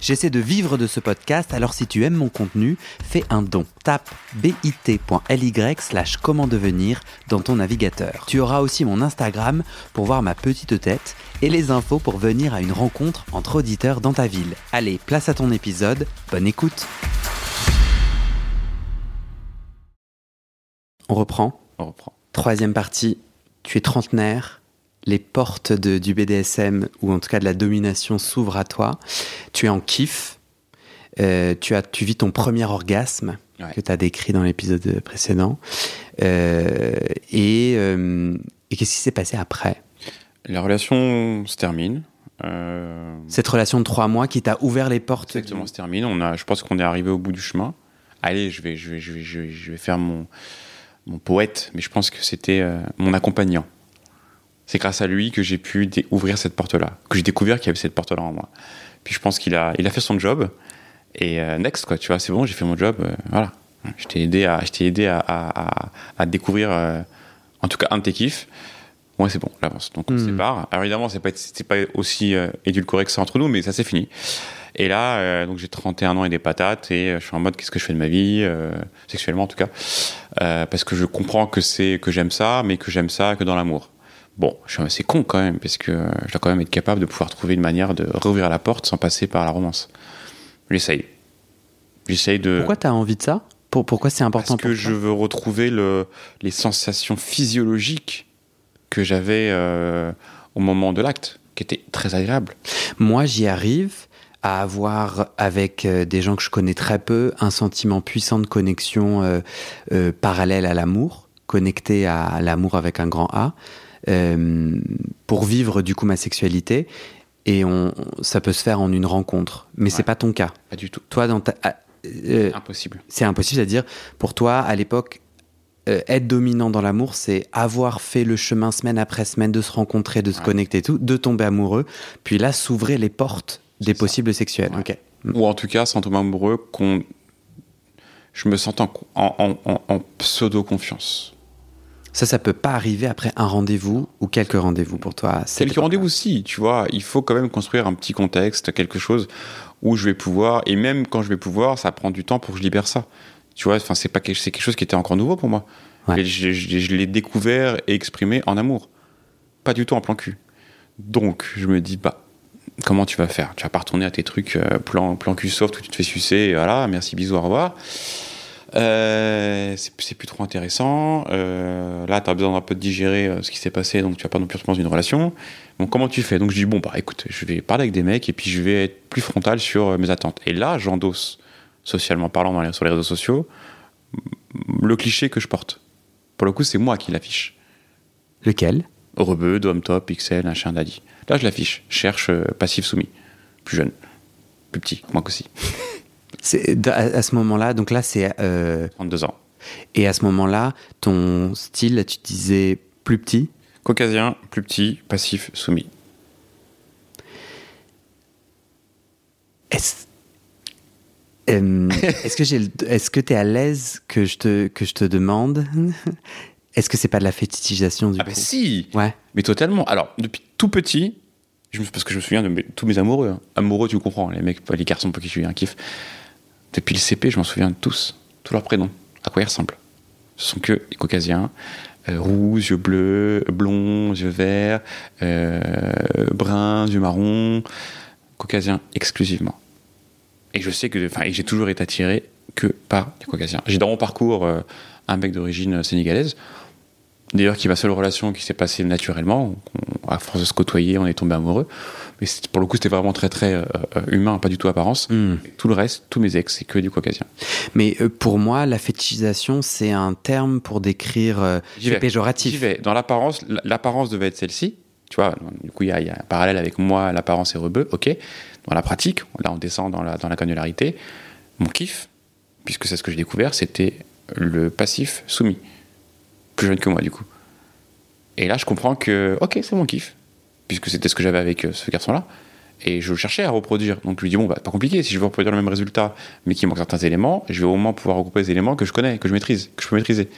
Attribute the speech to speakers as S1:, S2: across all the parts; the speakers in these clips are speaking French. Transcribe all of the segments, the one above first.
S1: J'essaie de vivre de ce podcast, alors si tu aimes mon contenu, fais un don. Tape bit.ly slash comment devenir dans ton navigateur. Tu auras aussi mon Instagram pour voir ma petite tête et les infos pour venir à une rencontre entre auditeurs dans ta ville. Allez, place à ton épisode, bonne écoute On reprend?
S2: On reprend.
S1: Troisième partie, tu es trentenaire, les portes de- du BDSM ou en tout cas de la domination s'ouvrent à toi, tu es en kiff, euh, tu, as, tu vis ton premier orgasme
S2: Ouais.
S1: que tu as décrit dans l'épisode précédent, Euh, et, euh, et qu'est-ce qui s'est passé après?
S2: La relation se termine.
S1: Cette relation de trois mois qui t'a ouvert les portes
S2: exactement,
S1: du-
S2: se termine. On a, je pense qu'on est arrivé au bout du chemin. Allez, je vais, je vais, je vais, je vais, je vais faire mon, mon poète, mais je pense que c'était mon accompagnant. C'est grâce à lui que j'ai pu ouvrir cette porte-là, que j'ai découvert qu'il y avait cette porte-là en moi. Puis je pense qu'il a, il a fait son job. Et euh, next, quoi, tu vois, c'est bon, j'ai fait mon job. euh, voilà. Je t'ai aidé à, je t'ai aidé à, à, à- à découvrir, euh, en tout cas, un de tes kiffs. Ouais, c'est bon, l'avance. Donc on se
S1: Hmm.
S2: sépare. Alors évidemment, c'est pas, pas aussi édulcoré que ça entre nous, mais ça c'est fini. Et là, donc j'ai 31 ans et des patates, et je suis en mode qu'est-ce que je fais de ma vie, sexuellement en tout cas, parce que je comprends que c'est que j'aime ça, mais que j'aime ça que dans l'amour. Bon, je suis assez con quand même, parce que je dois quand même être capable de pouvoir trouver une manière de rouvrir la porte sans passer par la romance. J'essaye. J'essaye de.
S1: Pourquoi t'as envie de ça? Pour, Pourquoi c'est important
S2: Parce que
S1: pour
S2: je veux retrouver le, les sensations physiologiques que j'avais euh, au moment de l'acte, qui étaient très agréables.
S1: Moi, j'y arrive à avoir, avec euh, des gens que je connais très peu, un sentiment puissant de connexion euh, euh, parallèle à l'amour, connecté à l'amour avec un grand A, euh, pour vivre du coup ma sexualité. Et on, ça peut se faire en une rencontre. Mais c'est
S2: Ouais.
S1: pas ton cas.
S2: Pas du tout.
S1: Toi, dans ta, ah, euh,
S2: Impossible.
S1: c'est impossible, c'est-à-dire, pour toi, à l'époque, euh, être dominant dans l'amour, c'est avoir fait le chemin semaine après semaine de se rencontrer, de se
S2: Ouais.
S1: connecter et tout, de tomber amoureux, puis là, s'ouvrir les portes des
S2: ça.
S1: possibles sexuels.
S2: Ouais.
S1: Ok.
S2: Ou en tout cas, sans tomber amoureux, qu'on... je me sens en, en, en- en pseudo-confiance.
S1: Ça, ça peut pas arriver après un rendez-vous ou quelques rendez-vous pour toi.
S2: Quelques rendez-vous, si, tu vois, il faut quand même construire un petit contexte, quelque chose où je vais pouvoir, et même quand je vais pouvoir, ça prend du temps pour que je libère ça. Tu vois, enfin, c'est pas quelque, c'est quelque chose qui était encore nouveau pour moi.
S1: Ouais.
S2: Je, je- je l'ai découvert et exprimé en amour, pas du tout en plan cul. Donc, je me dis, bah, comment tu vas faire? Tu vas pas retourner à tes trucs euh, plan, plan cul soft où tu te fais sucer, et voilà, merci, bisous, au revoir. Euh, c'est plus trop intéressant. Euh, là, tu as besoin d'un peu de digérer euh, ce qui s'est passé, donc tu vas pas non plus reprendre une relation. Donc, comment tu fais? Donc, je dis, bon, bah écoute, je vais parler avec des mecs et puis je vais être plus frontal sur mes attentes. Et là, j'endosse, socialement parlant, dans les- sur les réseaux sociaux, m- le cliché que je porte. Pour le coup, c'est moi qui l'affiche.
S1: Lequel?
S2: Rebeu, Dom Top, XL, un chien daddy. Là, je l'affiche. Cherche passif soumis. Plus jeune. Plus petit, moi aussi.
S1: À, à ce moment-là, donc là, c'est. euh,
S2: 32 ans.
S1: et à ce moment-là, ton style, tu disais plus petit?
S2: Caucasien, plus petit, passif, soumis.
S1: Est-ce Euh, est-ce que j'ai, est-ce que t'es à l'aise que je te que je te demande? Est-ce que c'est pas de la fétichisation du
S2: Ah
S1: coup?
S2: bah si
S1: Ouais.
S2: Mais totalement. Alors, depuis tout petit, je me- parce que je me souviens de mes- tous mes amoureux. hein. Amoureux, tu comprends, les mecs, les garçons pour qui je suis un kiff. Depuis le CP, je m'en souviens tous. Tous leurs prénoms. À quoi ils ressemblent. Ce sont que les caucasiens. euh, yeux bleus, blonds, yeux verts, euh, bruns, yeux marrons. Caucasiens exclusivement. Et je sais que, enfin, j'ai toujours été attiré que par les caucasiens. J'ai dans mon parcours euh, un mec d'origine sénégalaise. D'ailleurs, qui est ma seule relation qui s'est passée naturellement. On- à force de se côtoyer, on est tombé amoureux. Mais pour le coup, c'était vraiment très très euh, euh, humain, pas du tout apparence.
S1: Hmm.
S2: Tout le reste, tous mes ex, c'est que du caucasien.
S1: Mais euh, pour moi, la fétichisation, c'est un terme pour décrire. euh, péjoratif.
S2: J'y vais. Dans l'apparence, l'apparence devait être celle-ci. Tu vois, du coup, il y, a il y a un parallèle avec moi, l'apparence est rebeu, ok. Dans la pratique, là, on descend dans la, dans la granularité. Mon kiff, puisque c'est ce que j'ai découvert, c'était le passif soumis. Plus jeune que moi, du coup. Et là, je comprends que, ok, c'est mon kiff, puisque c'était ce que j'avais avec euh, ce garçon-là. Et je cherchais à reproduire. Donc je lui dis, bon, bah, pas compliqué, si je veux reproduire le même résultat, mais qu'il manque certains éléments, je vais au moins pouvoir regrouper les éléments que je connais, que je maîtrise, que je peux maîtriser.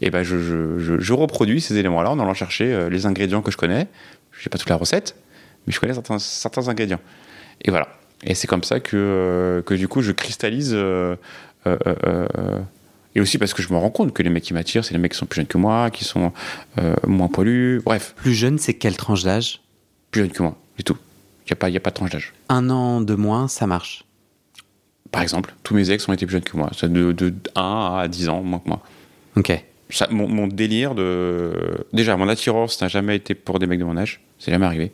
S2: Et ben je, reproduis ces éléments-là en allant chercher euh, les ingrédients que je connais. Je n'ai pas toute la recette, mais je connais certains, ingrédients. Et voilà. Et c'est comme ça que, euh, que du coup, je cristallise. Et aussi parce que je me rends compte que les mecs qui m'attirent, c'est les mecs qui sont plus jeunes que moi, qui sont euh, moins poilus. Bref,
S1: Plus jeune, c'est quelle tranche d'âge?
S2: Plus jeunes que moi, du tout. Il n'y a, a pas de tranche d'âge.
S1: Un an de moins, ça marche?
S2: Par exemple, tous mes ex ont été plus jeunes que moi. De, de 1 à 10 ans, moins que moi.
S1: Ok.
S2: Ça, mon, mon délire de. Déjà, mon attirance n'a jamais été pour des mecs de mon âge. C'est jamais arrivé.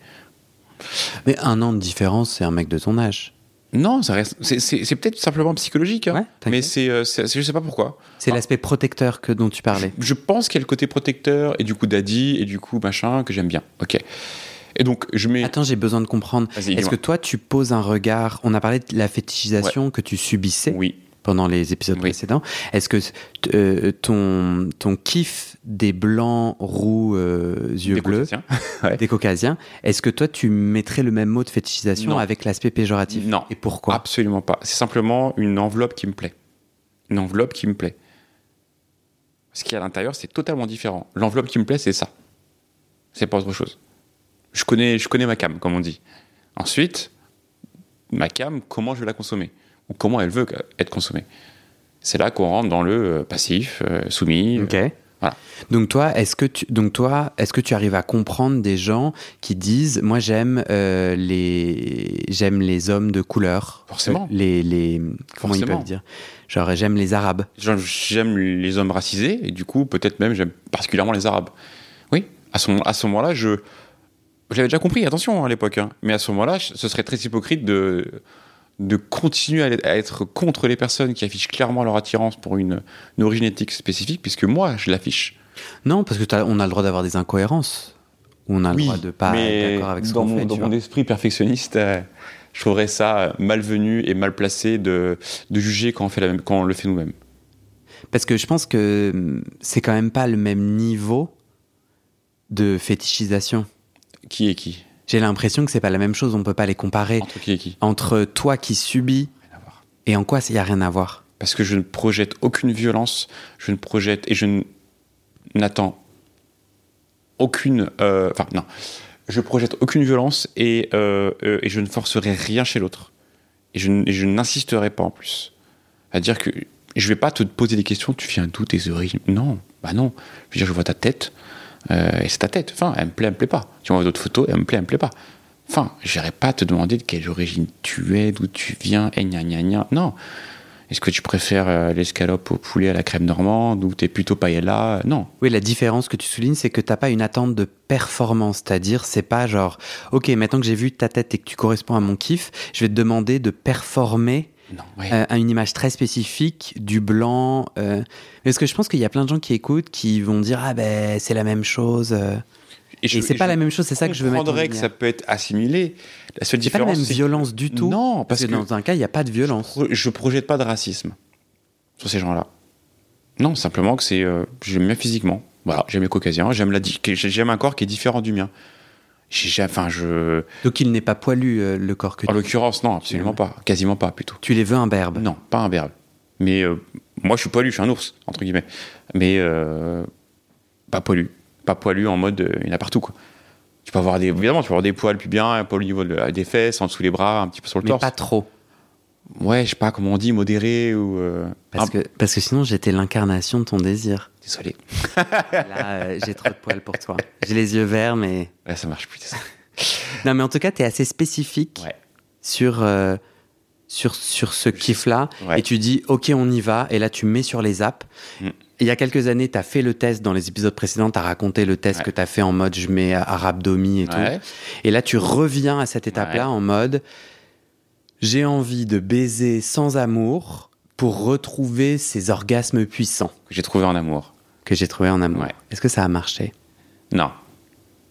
S1: Mais un an de différence, c'est un mec de ton âge.
S2: Non, ça reste. C'est, peut-être simplement psychologique. hein.
S1: Ouais,
S2: mais c'est, euh, c'est- Je sais pas pourquoi.
S1: C'est l'aspect protecteur que dont tu parlais.
S2: Je pense qu'il y a le côté protecteur et du coup daddy et du coup machin que j'aime bien. Ok. Et donc, je mets.
S1: Attends, j'ai besoin de comprendre. Est-ce que toi, tu poses un regard On a parlé de la fétichisation que tu subissais
S2: Oui.
S1: Pendant les épisodes
S2: Oui.
S1: précédents. Est-ce que euh, ton, ton kiff des blancs, roux, euh, yeux
S2: Des
S1: bleus,
S2: caucasiens. Ouais.
S1: des caucasiens, est-ce que toi, tu mettrais le même mot de fétichisation
S2: Non.
S1: avec l'aspect péjoratif
S2: Non.
S1: Et pourquoi?
S2: Absolument pas. C'est simplement une enveloppe qui me plaît. Une enveloppe qui me plaît. Ce qu'il y a à l'intérieur, c'est totalement différent. L'enveloppe qui me plaît, c'est ça. C'est pas autre chose. Je connais, je connais ma cam, comme on dit. Ensuite, ma cam, comment je vais la consommer? Ou comment elle veut être consommée C'est là qu'on rentre dans le euh, passif, euh, soumis.
S1: Ok.
S2: Voilà.
S1: Donc toi, est-ce que tu, donc toi, est-ce que tu arrives à comprendre des gens qui disent, moi j'aime euh, les, j'aime les hommes de couleur,
S2: Forcément.
S1: Euh, les, les, comment ils peuvent dire, genre j'aime les arabes.
S2: Genre, J'aime les hommes racisés et du coup, peut-être même, j'aime particulièrement les Arabes. Oui, à ce, moment- à ce moment-là, je. Je l'avais déjà compris, attention hein, à l'époque, hein. mais à ce moment-là, ce serait très hypocrite de, de continuer à, être contre les personnes qui affichent clairement leur attirance pour une, une origine ethnique spécifique, puisque moi, je l'affiche.
S1: Non, parce que on a le droit d'avoir des incohérences. On a le droit de pas être d'accord avec ce qu'on fait.
S2: dans mon esprit perfectionniste, euh, je trouverais ça malvenu et mal placé de, de juger quand on, fait la même, quand on le fait nous-mêmes.
S1: Parce que je pense que hum, c'est quand même pas le même niveau de fétichisation.
S2: Qui est qui?
S1: J'ai l'impression que c'est pas la même chose. On peut pas les comparer
S2: Entre qui et qui?
S1: Entre toi qui subis et en quoi il y a rien à voir.
S2: parce que je ne projette aucune violence, je ne projette et je n'attends aucune. euh, Enfin, non. Je projette aucune violence et, euh, euh, et je ne forcerai rien chez l'autre. Et je, et n'insisterai pas en plus. À dire que je vais pas te poser des questions, tu viens d'où tes origines? Non, bah non. Je veux dire, je vois ta tête euh, et c'est ta tête. Enfin, elle me plaît, elle me plaît pas. Tu m'envoies d'autres photos, elle me plaît, elle me plaît pas. Enfin, je n'irai pas te demander de quelle origine tu es, d'où tu viens, et gna gna gna. Non. Est-ce que tu préfères euh, l'escalope au poulet à la crème normande ou t'es plutôt paella? Non.
S1: Oui, la différence que tu soulignes, c'est que t'as pas une attente de performance. C'est-à-dire, c'est pas genre, ok, maintenant que j'ai vu ta tête et que tu corresponds à mon kiff, je vais te demander de performer
S2: Non, ouais.
S1: euh, à une image très spécifique du blanc. euh, Parce que je pense qu'il y a plein de gens qui écoutent qui vont dire, ah ben, c'est la même chose. euh. Et c'est pas la même chose, c'est ça que je veux mettre en
S2: comprendrais que ça peut être assimilé. La seule
S1: C'est pas la même
S2: que-
S1: violence du tout.
S2: Non,
S1: Parce
S2: parce
S1: que,
S2: que,
S1: dans un cas, il n'y a pas de violence.
S2: pro- je projette pas de racisme sur ces gens-là. Non, simplement que c'est. euh, j'aime bien physiquement. Voilà, j'aime les caucasiens, la j'aime un corps qui est différent du mien. J'ai jamais- Enfin, je.
S1: Donc il n'est pas poilu, euh, le corps que
S2: En
S1: tu...
S2: l'occurrence, non, absolument pas. Quasiment pas, plutôt.
S1: Tu les veux imberbes.
S2: Non, pas un berbe. Mais euh, moi, je suis poilu, je suis un ours, entre guillemets. Mais euh, pas poilu. Pas poilu en mode, il y en a partout, quoi. Tu peux avoir des, évidemment, tu peux avoir des poils plus bien, un poil au niveau de- des fesses, en dessous les bras, un petit peu sur le
S1: Mais
S2: torse.
S1: pas trop.
S2: Ouais, je sais pas comment on dit, modéré ou. euh,
S1: Parce, que, parce que sinon, j'étais l'incarnation de ton désir.
S2: Désolé.
S1: Là, euh, j'ai trop de poils pour toi. J'ai les yeux verts, mais...
S2: Ouais, ça marche plus.
S1: Non, mais en tout cas, tu es assez spécifique
S2: Ouais.
S1: sur, euh, sur, sur ce kiff-là.
S2: Ouais.
S1: Et tu dis, OK, on y va. Et là, tu mets sur les apps.
S2: Mm.
S1: Il y a quelques années, tu as fait le test dans les épisodes précédents. Tu as raconté le test
S2: Ouais.
S1: que tu as fait en mode je mets arabe domi et
S2: Ouais.
S1: tout. Et là, tu reviens à cette étape-là
S2: Ouais.
S1: en mode j'ai envie de baiser sans amour pour retrouver ces orgasmes puissants
S2: Que j'ai trouvé en amour.
S1: que j'ai trouvés en amour.
S2: Ouais.
S1: Est-ce que ça a marché?
S2: Non.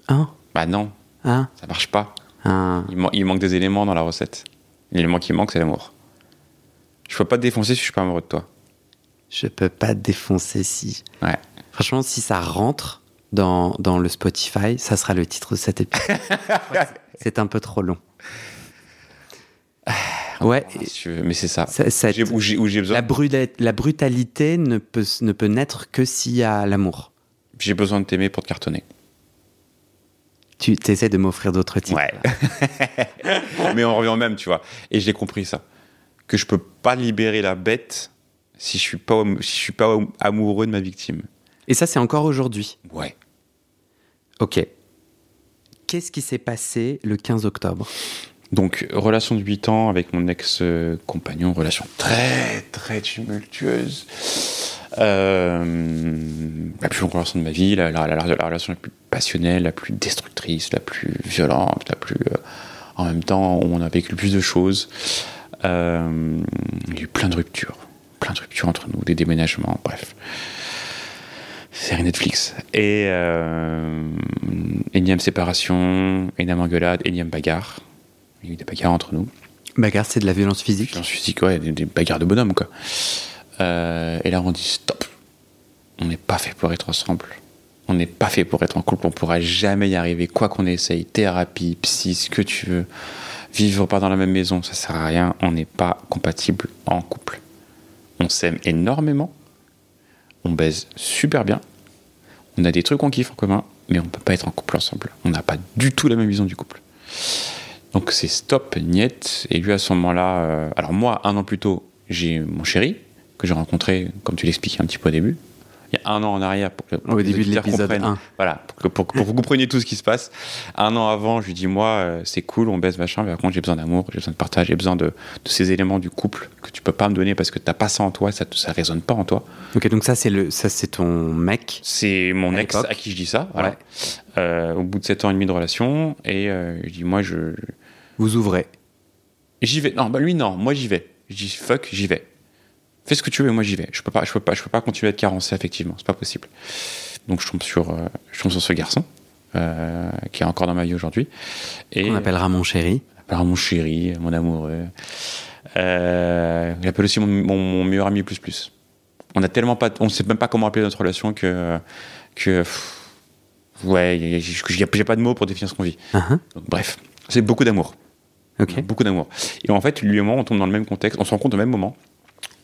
S1: Hein?
S2: Bah non,
S1: Hein?
S2: Ça marche pas.
S1: Hein
S2: Il, man- il manque des éléments dans la recette. L'élément qui manque, c'est l'amour. Je peux pas te défoncer si je suis pas amoureux de toi.
S1: Je peux pas te défoncer si.
S2: Ouais.
S1: Franchement, si ça rentre dans, dans le Spotify, ça sera le titre de cet épisode. C'est un peu trop long. Ouais.
S2: si veux, mais c'est ça. Où j'ai besoin,
S1: la, brutalité ne peut, ne peut naître que s'il y a l'amour.
S2: j'ai besoin de t'aimer pour te cartonner.
S1: Tu essaies de m'offrir d'autres types.
S2: Ouais. mais on revient au même, tu vois. Et j'ai compris ça. Que je peux pas libérer la bête si je suis pas, si je suis pas amoureux de ma victime.
S1: Et ça, c'est encore aujourd'hui.
S2: Ouais.
S1: Ok. Qu'est-ce qui s'est passé le 15 octobre?
S2: Donc, relation de 8 ans avec mon ex-compagnon, relation très, très tumultueuse. Euh, la plus longue relation de ma vie, la, la- la- la relation la plus passionnelle, la plus destructrice, la plus violente, la plus. euh, en même temps, on a vécu le plus de choses. Euh, il y a eu plein de ruptures. Plein de ruptures entre nous, des déménagements, bref. Série Netflix. Et énième séparation, énième engueulade, énième bagarre. Il y a eu des bagarres entre nous.
S1: Bagarre, c'est de la violence physique.
S2: Suis dit, ouais, des, des bagarres de bonhomme, quoi. Euh, et là, on dit stop. On n'est pas fait pour être ensemble. On n'est pas fait pour être en couple. On pourra jamais y arriver, quoi qu'on essaye. Thérapie, psy, ce que tu veux. Vivre pas dans la même maison, ça sert à rien. On n'est pas compatible en couple. On s'aime énormément. On baise super bien. On a des trucs qu'on kiffe en commun, mais on peut pas être en couple ensemble. On n'a pas du tout la même vision du couple. Donc c'est stop, niet. Et lui, à ce moment-là, euh, alors moi, un an plus tôt, j'ai mon chéri, que j'ai rencontré, comme tu l'expliquais un petit peu au début, il y a un an en arrière. Pour que,
S1: Au début de l'épisode
S2: comprennent.
S1: 1.
S2: Voilà, pour que, pour, pour vous compreniez tout ce qui se passe. Un an avant, je lui dis, moi, euh, c'est cool, on baisse, machin, mais par contre, j'ai besoin d'amour, j'ai besoin de partage, j'ai besoin de, de ces éléments du couple que tu peux pas me donner parce que t'as pas ça en toi, ça, ça résonne pas en toi.
S1: Ok, donc ça, c'est le, ça, c'est ton mec.
S2: C'est mon
S1: À
S2: ex à qui je dis ça, voilà.
S1: Ouais.
S2: Euh, au bout de 7 ans et demi de relation, et euh, je dis, moi, je,
S1: Vous ouvrez.
S2: J'y vais. Non, bah lui non, moi j'y vais. Je dis fuck, j'y vais. Fais ce que tu veux, moi j'y vais. Je peux pas, je peux pas, je peux pas continuer à être carencé effectivement, c'est pas possible. Donc je tombe sur, euh, je tombe sur ce garçon euh, qui est encore dans ma vie aujourd'hui et
S1: On appellera mon chéri.
S2: appellera mon chéri, mon amoureux. Euh, il appelle aussi mon, mon- mon meilleur ami plus plus. On a tellement pas, on sait même pas comment appeler notre relation que que pff, ouais, y a- j'ai pas de mots pour définir ce qu'on vit. Donc, bref, c'est beaucoup d'amour.
S1: Ok.
S2: Beaucoup d'amour. Et en fait, lui et moi, on tombe dans le même contexte, on se rencontre au même moment.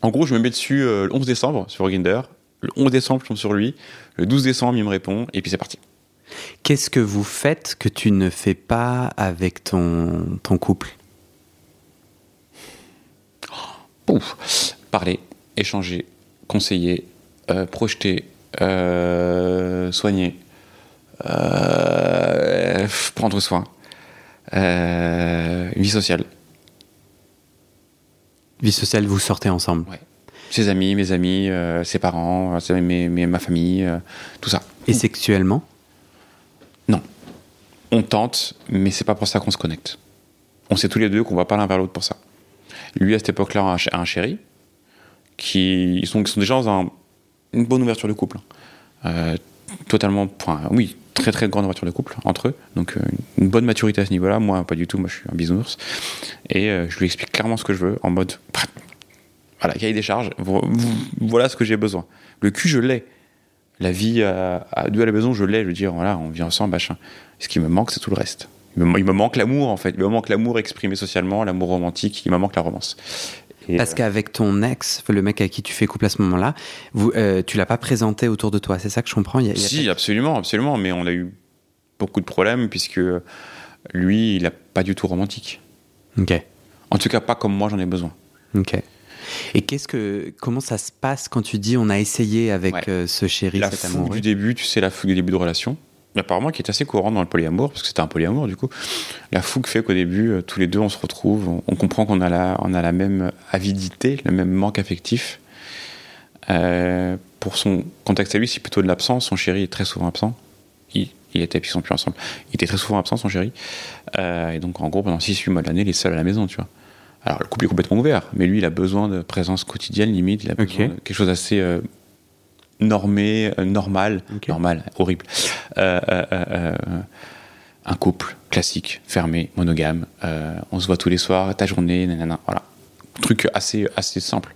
S2: En gros, je me mets dessus euh, le 11 décembre sur Grinder. Le 11 décembre, je tombe sur lui. Le 12 décembre, il me répond. Et puis c'est parti.
S1: Qu'est-ce que vous faites que tu ne fais pas avec ton, ton couple?
S2: Pouf. Parler, échanger, conseiller, euh, projeter, euh, soigner, euh, prendre soin, euh, vie sociale.
S1: Vie sociale, vous sortez ensemble.
S2: Ouais. Ses amis, mes amis, euh, ses parents, euh, mes, mes- ma famille, euh, tout ça.
S1: Et sexuellement?
S2: Non. On tente, mais c'est pas pour ça qu'on se connecte. On sait tous les deux qu'on va pas l'un vers l'autre pour ça. Lui, à cette époque-là, a un, ch- a un chéri, qui ils sont, ils sont déjà dans un- une bonne ouverture de couple. Euh, totalement, enfin, oui, très très grande ouverture de couple entre eux. Donc, euh, une bonne maturité à ce niveau-là. Moi, pas du tout. Moi, je suis un bisounours. Et euh, je lui explique clairement ce que je veux, en mode, voilà, cahier des charges, vo- voilà ce que j'ai besoin. Le cul, je l'ai. La vie à, à deux à la maison, je l'ai. Je veux dire, voilà, on vit ensemble, machin. Ce qui me manque, c'est tout le reste. Il me manque l'amour, en fait. Il me manque l'amour exprimé socialement, l'amour romantique. Il me manque la romance. Et,
S1: Parce
S2: euh,
S1: qu'avec ton ex, le mec à qui tu fais couple à ce moment-là, vous, euh, tu l'as pas présenté autour de toi. C'est ça que je comprends Il y a- il y a
S2: si, absolument, absolument. Mais on a eu beaucoup de problèmes puisque lui, il n'a pas du tout romantique.
S1: Ok.
S2: En tout cas, pas comme moi, j'en ai besoin.
S1: Ok. Et qu'est-ce que, comment ça se passe quand tu dis on a essayé avec
S2: Ouais.
S1: euh, ce chéri,
S2: la fougue du début, tu sais, la fougue du début de relation. Apparemment, qui est assez courante dans le polyamour, parce que c'était un polyamour du coup. La fougue fait qu'au début, euh, tous les deux, on se retrouve, on, on comprend qu'on a la, on a la même avidité, le même manque affectif. Euh, pour son contexte à lui, c'est plutôt de l'absence. Son chéri est très souvent absent. Il, il était, puis ils sont plus ensemble. Il était très souvent absent, son chéri. Euh, et donc, en gros, pendant 6-8 mois de l'année, il est seul à la maison, tu vois. Alors, le couple est complètement ouvert, mais lui, il a besoin de présence quotidienne, limite. Il a besoin de quelque chose d'assez euh, normé, euh, normal. Normal, horrible. Euh, euh, un couple classique, fermé, monogame. on se voit tous les soirs, ta journée, nanana. Voilà. Truc assez, assez simple.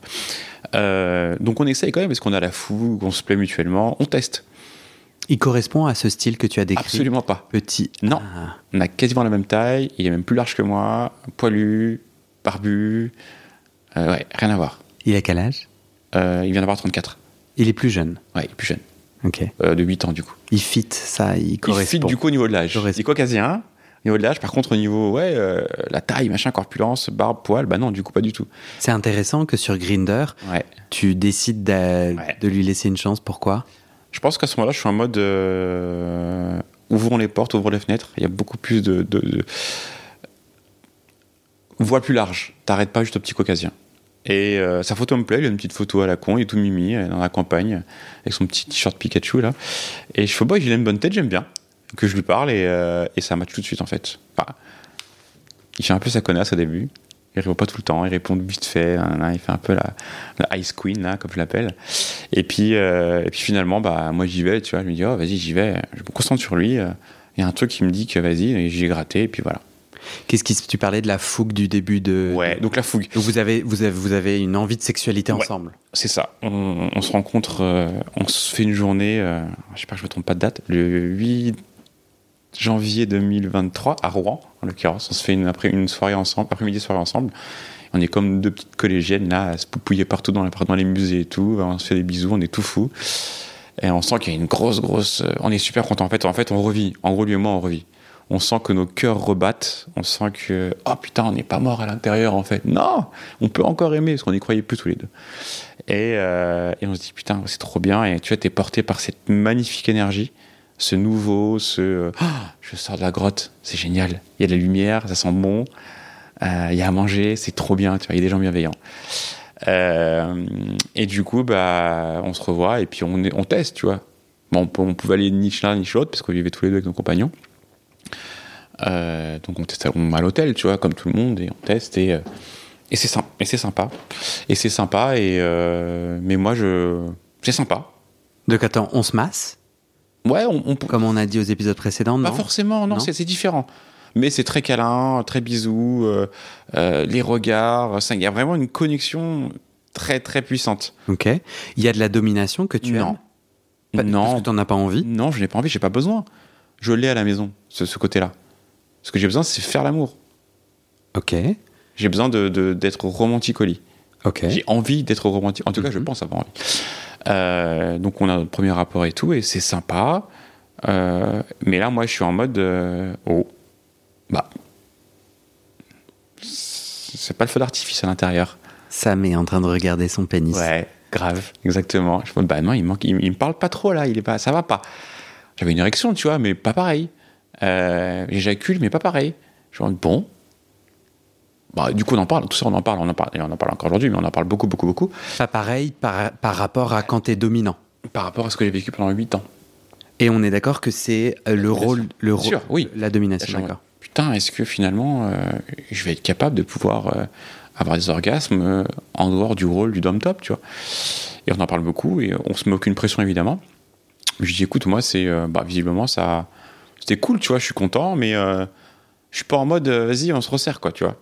S2: Donc, on essaye quand même, parce qu'on a la fougue, on se plaît mutuellement, on teste.
S1: Il correspond à ce style que tu as décrit
S2: Absolument pas.
S1: Petit.
S2: Non.
S1: Ah.
S2: On a quasiment la même taille, il est même plus large que moi, poilu, barbu. Euh, ouais, rien à voir.
S1: Il a quel âge?
S2: Euh, il vient d'avoir 34.
S1: Il est plus jeune.
S2: Ouais, il est plus jeune.
S1: Ok.
S2: Euh, de 8 ans, du coup.
S1: Il fit ça, il
S2: Il
S1: correspond.
S2: fit du coup au niveau de l'âge. Il est caucasien. Au niveau de l'âge, par contre, au niveau, ouais, euh, la taille, machin, corpulence, barbe, poil, bah non, du coup, pas du tout.
S1: C'est intéressant que sur Grinder,
S2: Ouais.
S1: tu décides de,
S2: Ouais.
S1: de lui laisser une chance. Pourquoi?
S2: Je pense qu'à ce moment-là, je suis en mode euh, ouvrons les portes, ouvrons les fenêtres. Il y a beaucoup plus de. de, de... Voie plus large. T'arrêtes pas juste au petit caucasien. Et euh, sa photo me plaît, il a une petite photo à la con, il est tout mimi, dans la campagne, avec son petit t-shirt Pikachu là. Et je fais, bah, il a une bonne tête, j'aime bien. Que je lui parle et, euh, et ça match tout de suite en fait. Il fait un peu sa connasse au début. Il répond pas tout le temps, il répond vite fait. il fait un peu la, Ice Queen, là, comme je l'appelle. Et puis, euh, et puis finalement, bah, moi j'y vais, tu vois. Je me dis, oh vas-y, j'y vais. Je me concentre sur lui. Il y a un truc qui me dit que vas-y, et j'y ai gratté, et puis voilà.
S1: Qu'est-ce qui tu parlais de la fougue du début de.
S2: Ouais, donc la fougue.
S1: Donc vous avez, vous avez, vous avez une envie de sexualité
S2: Ouais.
S1: ensemble.
S2: C'est ça. On, on se rencontre, euh, on se fait une journée, euh, je sais pas que je me trompe pas de date, le 8 janvier 2023 à Rouen, en l'occurrence. On se fait une, après une soirée ensemble, après-midi soirée ensemble. On est comme deux petites collégiennes là, à se poupouiller partout dans, les- dans les musées et tout. On se fait des bisous, on est tout fou. Et on sent qu'il y a une grosse, grosse. euh, On est super content. En fait, en fait, on revit. En gros, lui et moi, on revit. On sent que nos cœurs rebattent. On sent que oh putain, on n'est pas mort à l'intérieur en fait. Non, on peut encore aimer parce qu'on n'y croyait plus tous les deux. Et, euh, et on se dit putain, c'est trop bien. Et tu vois, t'es porté par cette magnifique énergie, ce nouveau, ce Ah, je sors de la grotte, c'est génial. Il y a de la lumière, ça sent bon. Euh, Il y a à manger, c'est trop bien. Tu vois, il y a des gens bienveillants. Euh, et du coup, bah, on se revoit et puis on, est- on teste, tu vois. Bon, on pouvait aller ni l'un ni l'autre parce qu'on vivait tous les deux avec nos compagnons. Euh, donc on teste à, on- à l'hôtel, tu vois, comme tout le monde, et on teste et, euh, et c'est sympa. Et c'est sympa. Et c'est sympa. Et euh, mais moi, je, c'est sympa.
S1: Donc attends, on se masse?
S2: Ouais, on, on-
S1: Comme on a dit aux épisodes précédents,
S2: pas
S1: non?
S2: forcément, non,
S1: Non?
S2: c'est différent. Mais c'est très câlin, très bisous, euh, euh, les regards. Il y a vraiment une connexion très très puissante.
S1: Ok. Il y a de la domination que tu
S2: non,
S1: aimes? Pas- Parce
S2: non,
S1: que t'en as pas envie?
S2: Non, je n'ai pas envie, j'ai pas besoin. Je l'ai à la maison, ce, ce côté-là. Ce que j'ai besoin, c'est faire l'amour.
S1: Ok.
S2: J'ai besoin de- de- d'être romantique au lit.
S1: Ok.
S2: J'ai envie d'être romantique. En tout cas, je
S1: Mhm.
S2: pense avoir envie. Euh, donc, on a notre premier rapport et tout, et c'est sympa. Euh, mais là, moi, je suis en mode euh, oh, bah, c'est pas le feu d'artifice à l'intérieur.
S1: Sam est en train de regarder son pénis.
S2: Ouais, grave, exactement. Je me dis, bah non, il, manque, il, il me parle pas trop là, il est pas, ça va pas. J'avais une érection, tu vois, mais pas pareil. Euh, J'éjacule, mais pas pareil. Je me dis, bon. Bah, du coup, on en parle, tout ça, on en parle, on en parle, et on en parle encore aujourd'hui, mais on en parle beaucoup, beaucoup, beaucoup.
S1: Pas pareil par, par rapport à quand t'es dominant.
S2: Par rapport à ce que j'ai vécu pendant 8 ans.
S1: Et on est d'accord que c'est euh, le rôle, le
S2: Bien sûr,
S1: rôle,
S2: oui.
S1: la domination, d'accord.
S2: Putain, est-ce que finalement, euh, je vais être capable de pouvoir euh, avoir des orgasmes euh, en dehors du rôle du dom top, tu vois? Et on en parle beaucoup et on se met aucune pression évidemment. Je dis écoute, moi c'est, bah, visiblement ça, c'était cool, tu vois, je suis content, mais euh, je suis pas en mode euh, vas-y, on se resserre quoi, tu vois.